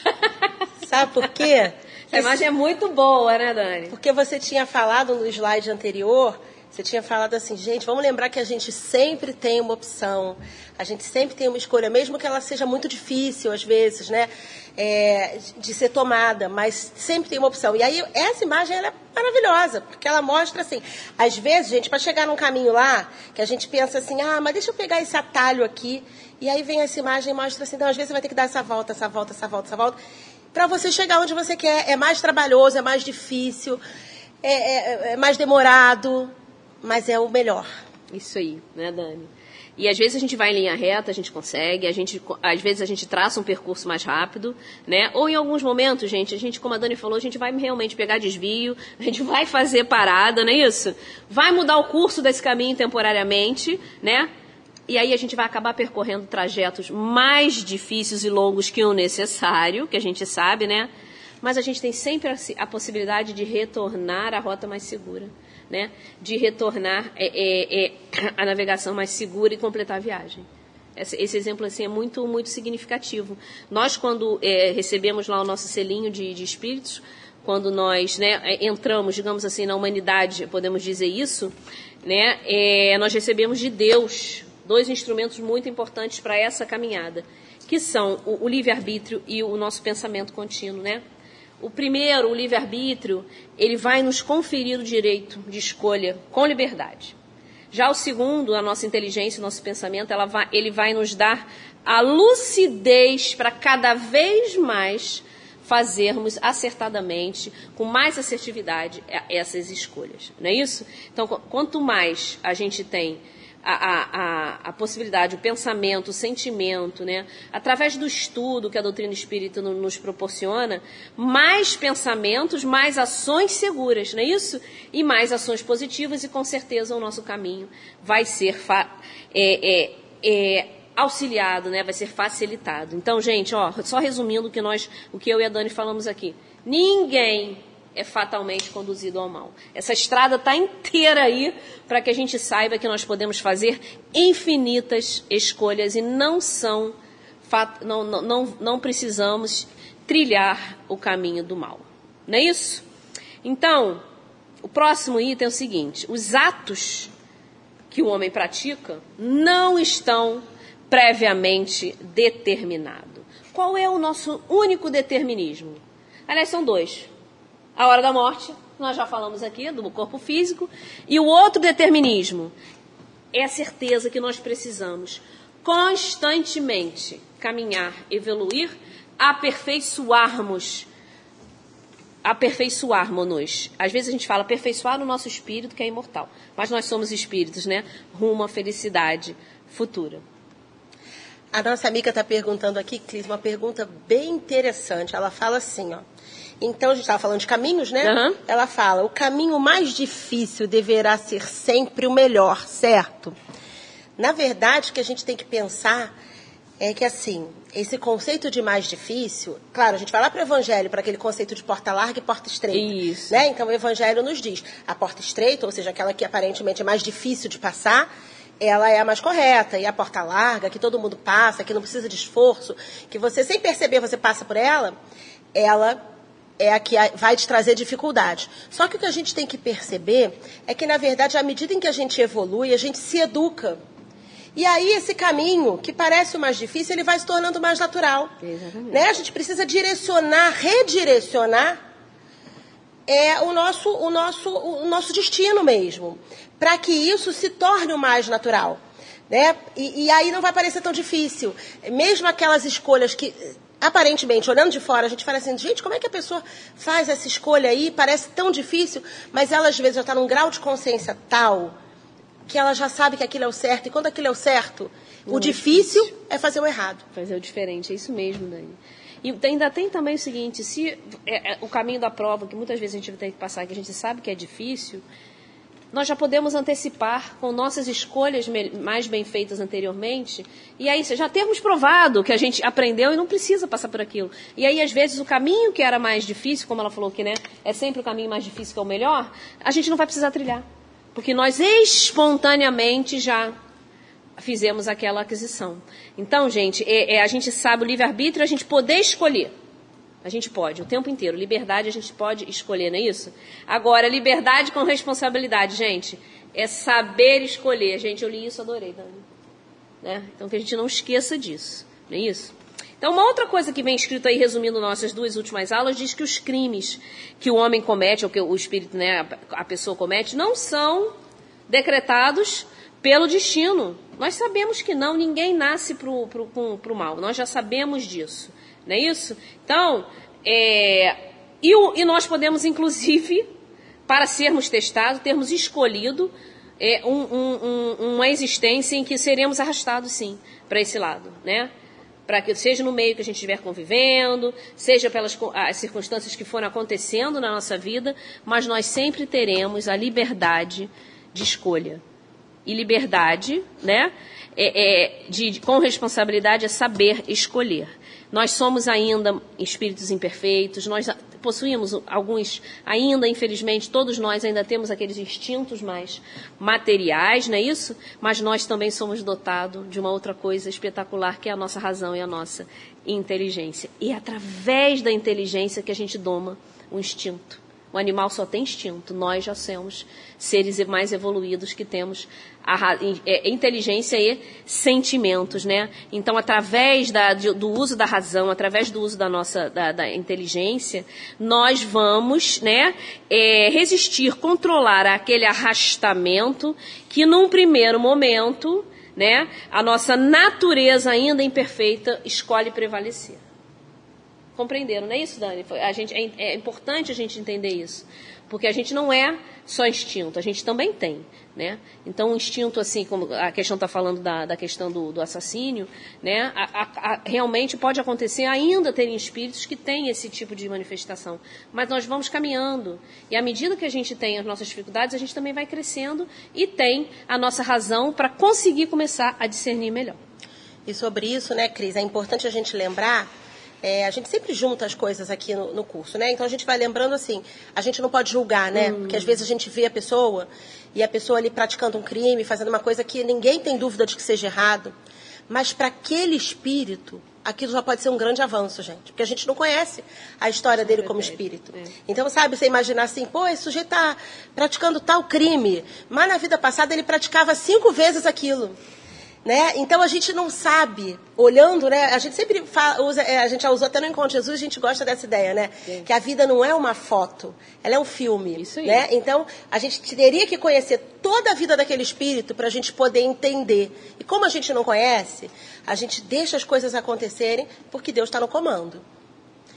Sabe por quê? A imagem é muito boa, né, Dani? Porque você tinha falado no slide anterior, você tinha falado assim, gente, vamos lembrar que a gente sempre tem uma opção, a gente sempre tem uma escolha, mesmo que ela seja muito difícil às vezes, né, é, de ser tomada, mas sempre tem uma opção. E aí essa imagem é maravilhosa, porque ela mostra assim, às vezes, gente, para chegar num caminho lá, que a gente pensa assim, ah, mas deixa eu pegar esse atalho aqui, e aí vem essa imagem e mostra assim, não, às vezes você vai ter que dar essa volta, essa volta, essa volta, essa volta para você chegar onde você quer. É mais trabalhoso, é mais difícil, é, é, é, mais demorado, mas é o melhor. Isso aí, né, Dani? E às vezes a gente vai em linha reta, a gente consegue, a gente, às vezes a gente traça um percurso mais rápido, né? Ou em alguns momentos, gente, a gente, como a Dani falou, a gente vai realmente pegar desvio, a gente vai fazer parada, não é isso? Vai mudar o curso desse caminho temporariamente, né? E aí a gente vai acabar percorrendo trajetos mais difíceis e longos que o necessário, que a gente sabe, né? Mas a gente tem sempre a, a possibilidade de retornar à rota mais segura, né? De retornar é, é, é, a navegação mais segura e completar a viagem. Esse, exemplo assim é muito muito significativo. Nós quando é, recebemos lá o nosso selinho de, de espíritos, quando nós né, é, entramos, digamos assim, na humanidade, podemos dizer isso, né? Nós recebemos de Deus dois instrumentos muito importantes para essa caminhada, que são o, o livre-arbítrio e o nosso pensamento contínuo, né? O primeiro, o livre-arbítrio, ele vai nos conferir o direito de escolha com liberdade. Já o segundo, a nossa inteligência, o nosso pensamento, vai, ele vai nos dar a lucidez para cada vez mais fazermos acertadamente, com mais assertividade, essas escolhas. Não é isso? Então, quanto mais a gente tem a, a, a, possibilidade, o pensamento, o sentimento, né? através do estudo que a doutrina espírita nos proporciona, mais pensamentos, mais ações seguras, não é isso? E mais ações positivas, e com certeza o nosso caminho vai ser é, é, é, auxiliado, né? vai ser facilitado. Então, gente, ó, só resumindo o que, nós, o que eu e a Dani falamos aqui. Ninguém é fatalmente conduzido ao mal. Essa estrada está inteira aí para que a gente saiba que nós podemos fazer infinitas escolhas e não são não, não, não, não precisamos trilhar o caminho do mal. Não é isso? Então, o próximo item é o seguinte: os atos que o homem pratica não estão previamente determinados. Qual é o nosso único determinismo? Aliás, são dois a hora da morte, nós já falamos aqui do corpo físico, e o outro determinismo é a certeza que nós precisamos constantemente caminhar, evoluir, aperfeiçoarmos aperfeiçoarmos-nos. Às vezes a gente fala aperfeiçoar o nosso espírito, que é imortal. Mas nós somos espíritos, né? Rumo à felicidade futura. A nossa amiga está perguntando aqui, Cris, uma pergunta bem interessante. Ela fala assim, ó. Então, a gente estava falando de caminhos, né? Uhum. Ela fala: o caminho mais difícil deverá ser sempre o melhor, certo? Na verdade, o que a gente tem que pensar é que, assim, esse conceito de mais difícil, claro, a gente vai lá para o Evangelho, para aquele conceito de porta larga e porta estreita. Isso. Né? Então, o Evangelho nos diz: a porta estreita, ou seja, aquela que aparentemente é mais difícil de passar, ela é a mais correta. E a porta larga, que todo mundo passa, que não precisa de esforço, que você, sem perceber, você passa por ela, ela é a que vai te trazer dificuldade. Só que o que a gente tem que perceber é que, na verdade, à medida em que a gente evolui, a gente se educa. E aí esse caminho, que parece o mais difícil, ele vai se tornando mais natural. Exatamente. Né? A gente precisa direcionar, redirecionar é o nosso, o nosso, o nosso destino mesmo, para que isso se torne o mais natural. Né? E, e aí não vai parecer tão difícil. Mesmo aquelas escolhas que aparentemente, olhando de fora, a gente fala assim, gente, como é que a pessoa faz essa escolha aí? Parece tão difícil, mas ela às vezes já está num grau de consciência tal que ela já sabe que aquilo é o certo. E quando aquilo é o certo, Não o é difícil, difícil, é fazer o errado. Fazer o diferente, é isso mesmo, Dani. E ainda tem também o seguinte, se é, é, o caminho da prova, que muitas vezes a gente vai ter que passar, que a gente sabe que é difícil, nós já podemos antecipar com nossas escolhas mais bem feitas anteriormente, e aí já termos provado que a gente aprendeu e não precisa passar por aquilo. E aí, às vezes, o caminho que era mais difícil, como ela falou que né, é sempre o caminho mais difícil que é o melhor, a gente não vai precisar trilhar. Porque nós espontaneamente já fizemos aquela aquisição. Então, gente, é, é a gente sabe o livre-arbítrio, a gente poder escolher. A gente pode, o tempo inteiro. Liberdade a gente pode escolher, não é isso? Agora, liberdade com responsabilidade, gente, é saber escolher. Gente, eu li isso, adorei, Dani. Né? Então, que a gente não esqueça disso, não é isso? Então, uma outra coisa que vem escrito aí, resumindo nossas duas últimas aulas, diz que os crimes que o homem comete, ou que o espírito, né, a pessoa comete, não são decretados pelo destino. Nós sabemos que não, ninguém nasce para o mal, nós já sabemos disso, não é isso? Então, é, e, e, nós podemos, inclusive, para sermos testados, termos escolhido é, um, um, uma existência em que seremos arrastados, sim, para esse lado, né? Para que seja no meio que a gente estiver convivendo, seja pelas as circunstâncias que forem acontecendo na nossa vida, mas nós sempre teremos a liberdade de escolha. E liberdade, né? É, é, de, com responsabilidade é saber escolher. Nós somos ainda espíritos imperfeitos, nós possuímos alguns, ainda infelizmente, todos nós ainda temos aqueles instintos mais materiais, não é isso? Mas nós também somos dotados de uma outra coisa espetacular, que é a nossa razão e a nossa inteligência. E é através da inteligência que a gente doma o instinto. O animal só tem instinto, nós já somos seres mais evoluídos que temos a, é, inteligência e sentimentos, né? Então, através da, do uso da razão, através do uso da nossa da, da inteligência, nós vamos, né, é, resistir, controlar aquele arrastamento que, num primeiro momento, né, a nossa natureza ainda imperfeita escolhe prevalecer. Compreenderam, não é isso, Dani? A gente, é, é importante a gente entender isso. Porque a gente não é só instinto, a gente também tem. Né? Então, o instinto, assim, como a questão está falando da, da questão do, do assassínio, né? A, a, a, realmente pode acontecer ainda terem espíritos que têm esse tipo de manifestação. Mas nós vamos caminhando. E à medida que a gente tem as nossas dificuldades, a gente também vai crescendo e tem a nossa razão para conseguir começar a discernir melhor. E sobre isso, né, Cris, é importante a gente lembrar é, a gente sempre junta as coisas aqui no, no, curso, né? Então a gente vai lembrando assim, a gente não pode julgar, né? Hum. Porque às vezes a gente vê a pessoa e a pessoa ali praticando um crime, fazendo uma coisa que ninguém tem dúvida de que seja errado. Mas para aquele espírito, aquilo já pode ser um grande avanço, gente. Porque a gente não conhece a história dele como espírito. É. Então, sabe, você imaginar assim, pô, esse sujeito está praticando tal crime, mas na vida passada ele praticava cinco vezes aquilo. Né? Então a gente não sabe, olhando, né? A gente sempre fala, usa, é, a gente já usou até no Encontro Jesus, a gente gosta dessa ideia, né? Sim. Que a vida não é uma foto, ela é um filme. Isso aí. Né? Então a gente teria que conhecer toda a vida daquele espírito para a gente poder entender. E como a gente não conhece, a gente deixa as coisas acontecerem porque Deus está no comando.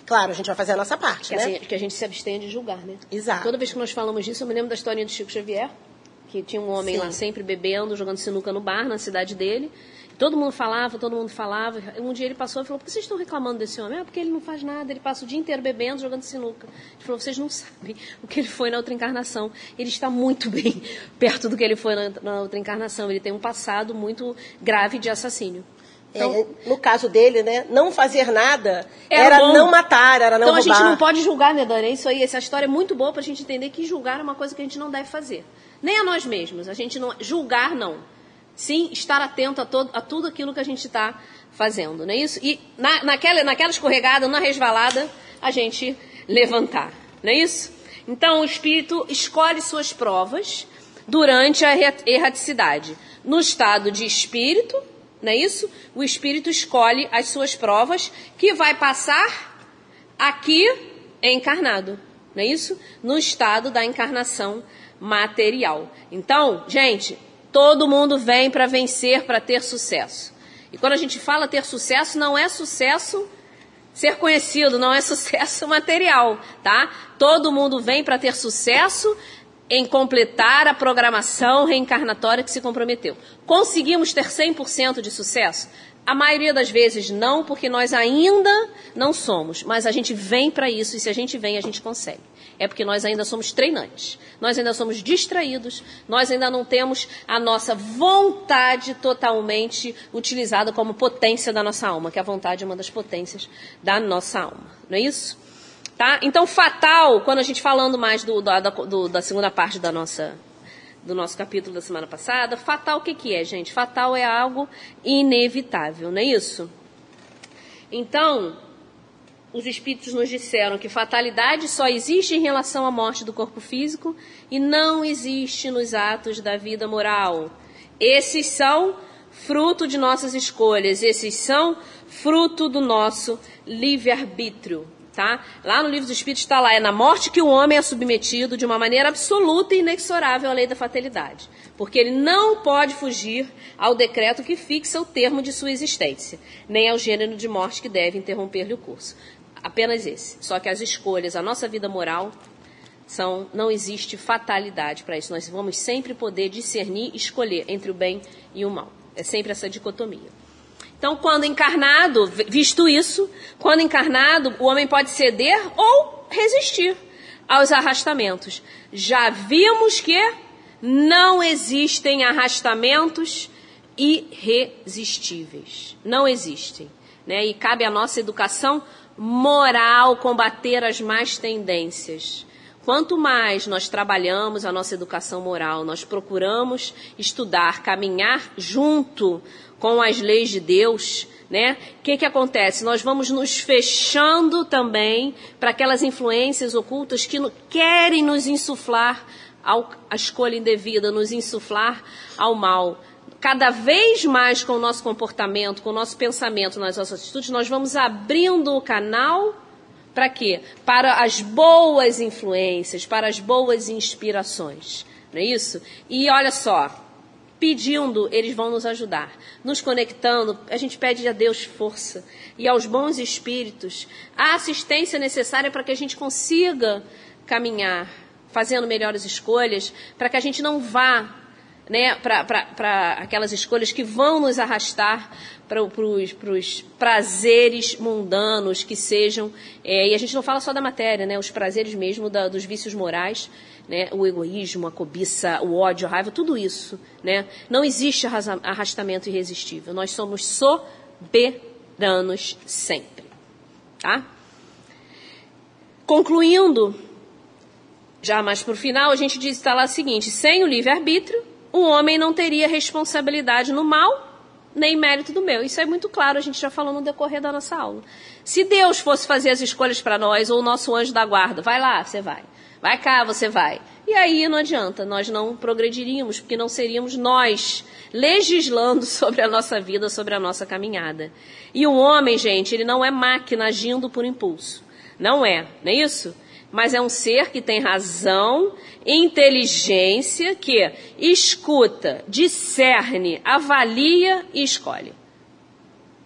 Claro, a gente vai fazer a nossa parte, que né? Assim, que a gente se abstenha de julgar, né? Exato. Toda vez que nós falamos disso, eu me lembro da historinha do Chico Xavier que tinha um homem Sim. lá sempre bebendo, jogando sinuca no bar na cidade dele. Todo mundo falava, todo mundo falava. Um dia ele passou e falou: Por que vocês estão reclamando desse homem? Ah, porque ele não faz nada, ele passa o dia inteiro bebendo, jogando sinuca. Ele falou: Vocês não sabem o que ele foi na outra encarnação. Ele está muito bem perto do que ele foi na, outra encarnação. Ele tem um passado muito grave de assassínio. Então, é, no caso dele, né, não fazer nada era, era não matar, era não então, roubar. Então a gente não pode julgar, né, Dani? É isso aí, essa história é muito boa para a gente entender que julgar é uma coisa que a gente não deve fazer. Nem a nós mesmos. A gente não. Julgar, não. Sim, estar atento a, todo, a tudo aquilo que a gente está fazendo, não é isso? E na, naquela, naquela escorregada, na resvalada, a gente levantar, não é isso? Então, o espírito escolhe suas provas durante a erraticidade. No estado de espírito, não é isso? O espírito escolhe as suas provas que vai passar aqui encarnado, não é isso? No estado da encarnação material. Então, gente, todo mundo vem para vencer, para ter sucesso. E quando a gente fala ter sucesso, não é sucesso ser conhecido, não é sucesso material, tá? Todo mundo vem para ter sucesso em completar a programação reencarnatória que se comprometeu. Conseguimos ter 100% de sucesso? A maioria das vezes não, porque nós ainda não somos, mas a gente vem para isso e se a gente vem, a gente consegue é porque nós ainda somos treinantes, nós ainda somos distraídos, nós ainda não temos a nossa vontade totalmente utilizada como potência da nossa alma, que a vontade é uma das potências da nossa alma, não é isso? Tá? Então, fatal, quando a gente falando mais do, da, do, da segunda parte da nossa, do nosso capítulo da semana passada, fatal o que, que é, gente? Fatal é algo inevitável, não é isso? Então, os espíritos nos disseram que fatalidade só existe em relação à morte do corpo físico e não existe nos atos da vida moral. Esses são fruto de nossas escolhas, esses são fruto do nosso livre-arbítrio. Tá? Lá no livro dos Espíritos está lá, é na morte que o homem é submetido de uma maneira absoluta e inexorável à lei da fatalidade, porque ele não pode fugir ao decreto que fixa o termo de sua existência, nem ao gênero de morte que deve interromper-lhe o curso. Apenas esse. Só que as escolhas, a nossa vida moral, são, não existe fatalidade para isso. Nós vamos sempre poder discernir, escolher entre o bem e o mal. É sempre essa dicotomia. Então, quando encarnado, visto isso, quando encarnado, o homem pode ceder ou resistir aos arrastamentos. Já vimos que não existem arrastamentos irresistíveis. Não existem. Né? E cabe à nossa educação moral combater as más tendências. Quanto mais nós trabalhamos a nossa educação moral, nós procuramos estudar, caminhar junto com as leis de Deus, né? O que, que acontece? Nós vamos nos fechando também para aquelas influências ocultas que querem nos insuflar ao, a escolha indevida, nos insuflar ao mal. Cada vez mais com o nosso comportamento, com o nosso pensamento, nas nossas atitudes, nós vamos abrindo o canal para quê? Para as boas influências, para as boas inspirações. Não é isso? E olha só, pedindo, eles vão nos ajudar. Nos conectando, a gente pede a Deus força e aos bons espíritos a assistência necessária para que a gente consiga caminhar, fazendo melhores escolhas, para que a gente não vá né, para aquelas escolhas que vão nos arrastar para os prazeres mundanos que sejam. É, e a gente não fala só da matéria, né, os prazeres mesmo da, dos vícios morais né, o egoísmo, a cobiça, o ódio, a raiva, tudo isso. Né? Não existe arrastamento irresistível. Nós somos soberanos sempre. Tá? Concluindo, já mais para o final, a gente diz está lá o seguinte: sem o livre-arbítrio, o homem não teria responsabilidade no mal nem mérito do meu. Isso é muito claro, a gente já falou no decorrer da nossa aula. Se Deus fosse fazer as escolhas para nós, ou o nosso anjo da guarda, vai lá, você vai. Vai cá, você vai. E aí não adianta, nós não progrediríamos, porque não seríamos nós legislando sobre a nossa vida, sobre a nossa caminhada. E o homem, gente, ele não é máquina agindo por impulso. Não é, não é isso? Mas é um ser que tem razão, inteligência, que escuta, discerne, avalia e escolhe.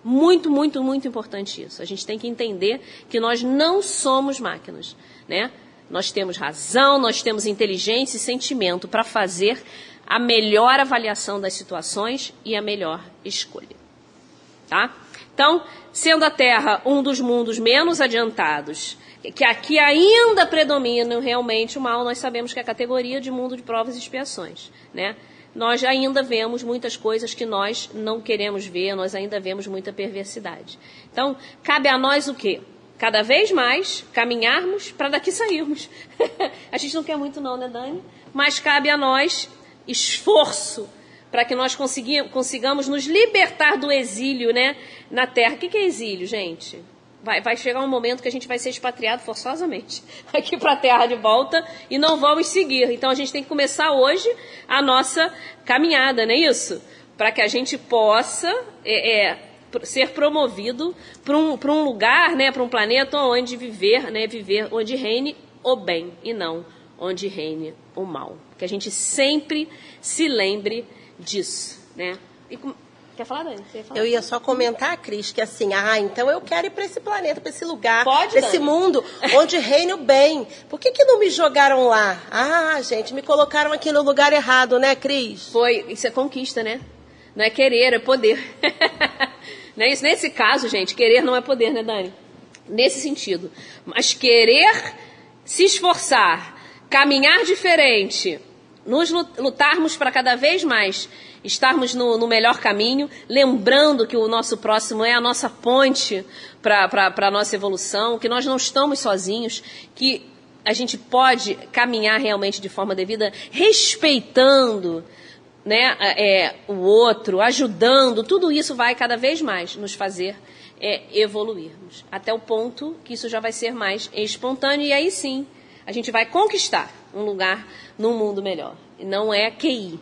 Muito, muito, muito importante isso. A gente tem que entender que nós não somos máquinas, né? Nós temos razão, nós temos inteligência e sentimento para fazer a melhor avaliação das situações e a melhor escolha. Tá? Então, sendo a Terra um dos mundos menos adiantados, que aqui ainda predomina realmente o mal, nós sabemos que é a categoria de mundo de provas e expiações, né? Nós ainda vemos muitas coisas que nós não queremos ver, nós ainda vemos muita perversidade. Então, cabe a nós o quê? cada vez mais caminharmos para daqui sairmos. a gente não quer muito não, né, Dani? Mas cabe a nós esforço para que nós consigamos nos libertar do exílio, né, na Terra. O que é exílio, gente? Vai, vai chegar um momento que a gente vai ser expatriado forçosamente aqui para a Terra de volta e não vamos seguir. Então a gente tem que começar hoje a nossa caminhada, não é isso? Para que a gente possa é, é, ser promovido para um, um lugar, né, para um planeta onde viver, né, viver onde reine o bem e não onde reine o mal. Que a gente sempre se lembre disso, né? E, quer falar, Dani? Falar? Eu ia só comentar, Cris, que assim, ah, então eu quero ir para esse planeta, para esse lugar, para esse mundo onde reine o bem. Por que, que não me jogaram lá? Ah, gente, me colocaram aqui no lugar errado, né, Cris? Foi, isso é conquista, né? Não é querer, é poder. Não é isso? Nesse caso, gente, querer não é poder, né, Dani? Nesse sentido. Mas querer se esforçar, caminhar diferente, nos lutarmos para cada vez mais estarmos no, no, melhor caminho, lembrando que o nosso próximo é a nossa ponte para a nossa evolução, que nós não estamos sozinhos, que a gente pode caminhar realmente de forma devida, respeitando né, é, o outro, ajudando, tudo isso vai cada vez mais nos fazer é, evoluirmos. Até o ponto que isso já vai ser mais espontâneo e aí sim a gente vai conquistar um lugar num mundo melhor. E não é QI.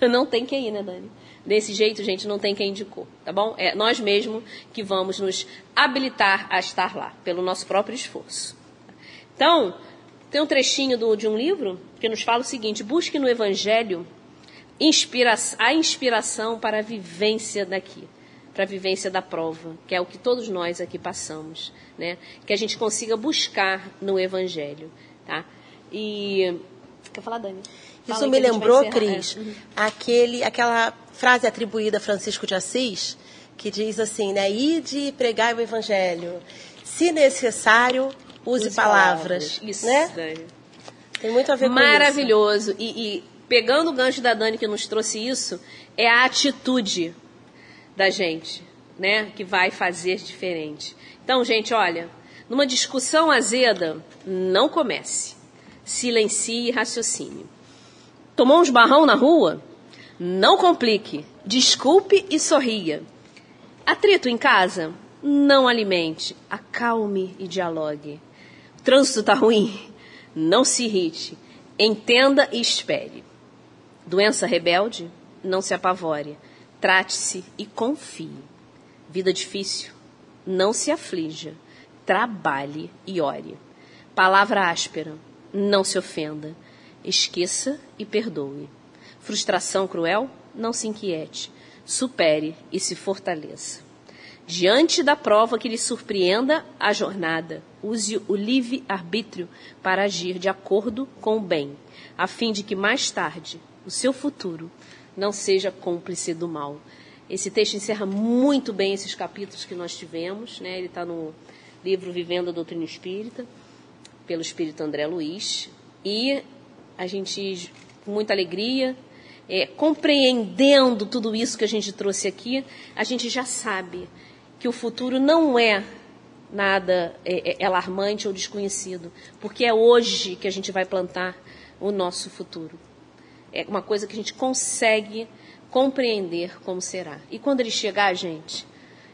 Não tem QI, né, Dani? Desse jeito, gente, não tem quem indicou, tá bom? É nós mesmos que vamos nos habilitar a estar lá, pelo nosso próprio esforço. Então, tem um trechinho do, de um livro que nos fala o seguinte: busque no Evangelho inspira a inspiração para a vivência daqui, para a vivência da prova, que é o que todos nós aqui passamos, né? Que a gente consiga buscar no Evangelho, tá? E quer falar, Dani? Fala Isso me lembrou, Cris, é. uhum. aquele, aquela frase atribuída a Francisco de Assis, que diz assim, né? Ide e pregai o Evangelho. Se necessário, use, use palavras, palavras. Isso, né? Dani. Tem muito a ver com Maravilhoso. isso. Maravilhoso. E, pegando o gancho da Dani que nos trouxe isso, é a atitude da gente, né, que vai fazer diferente. Então, gente, olha, numa discussão azeda, não comece. Silencie e raciocine. Tomou uns barrão na rua? Não complique. Desculpe e sorria. Atrito em casa? Não alimente. Acalme e dialogue. O trânsito está ruim? Não se irrite. Entenda e espere. Doença rebelde? Não se apavore. Trate-se e confie. Vida difícil? Não se aflija. Trabalhe e ore. Palavra áspera? Não se ofenda. Esqueça e perdoe. Frustração cruel? Não se inquiete. Supere e se fortaleça. Diante da prova que lhe surpreenda a jornada, use o livre-arbítrio para agir de acordo com o bem, a fim de que mais tarde o seu futuro não seja cúmplice do mal. Esse texto encerra muito bem esses capítulos que nós tivemos, né? Ele está no livro Vivendo a Doutrina Espírita, pelo Espírito André Luiz, e a gente, com muita alegria, é, compreendendo tudo isso que a gente trouxe aqui, a gente já sabe que o futuro não é nada é, é, alarmante ou desconhecido, porque é hoje que a gente vai plantar o nosso futuro é uma coisa que a gente consegue compreender como será. E quando ele chegar, gente,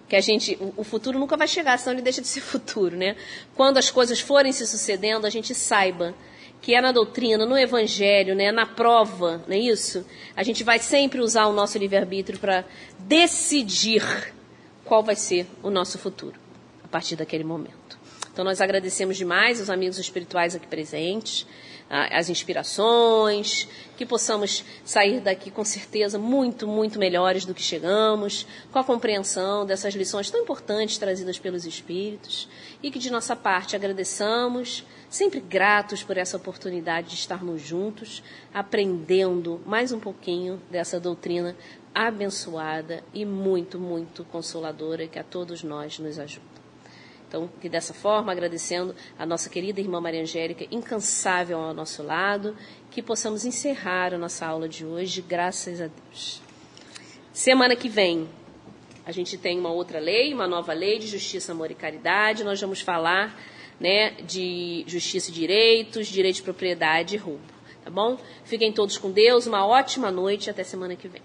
que a gente, o, futuro nunca vai chegar, senão ele deixa de ser futuro, né? Quando as coisas forem se sucedendo, a gente saiba que é na doutrina, no evangelho, né, na prova, não é isso? A gente vai sempre usar o nosso livre-arbítrio para decidir qual vai ser o nosso futuro a partir daquele momento. Então nós agradecemos demais os amigos espirituais aqui presentes as inspirações, que possamos sair daqui com certeza muito, muito melhores do que chegamos, com a compreensão dessas lições tão importantes trazidas pelos Espíritos, e que de nossa parte agradeçamos, sempre gratos por essa oportunidade de estarmos juntos, aprendendo mais um pouquinho dessa doutrina abençoada e muito, muito consoladora que a todos nós nos ajuda. Então, que dessa forma, agradecendo a nossa querida irmã Maria Angélica, incansável ao nosso lado, que possamos encerrar a nossa aula de hoje, graças a Deus. Semana que vem, a gente tem uma outra lei, uma nova lei de justiça, amor e caridade. Nós vamos falar né, de justiça e direitos, direito de propriedade e roubo. Tá bom? Fiquem todos com Deus, uma ótima noite até semana que vem.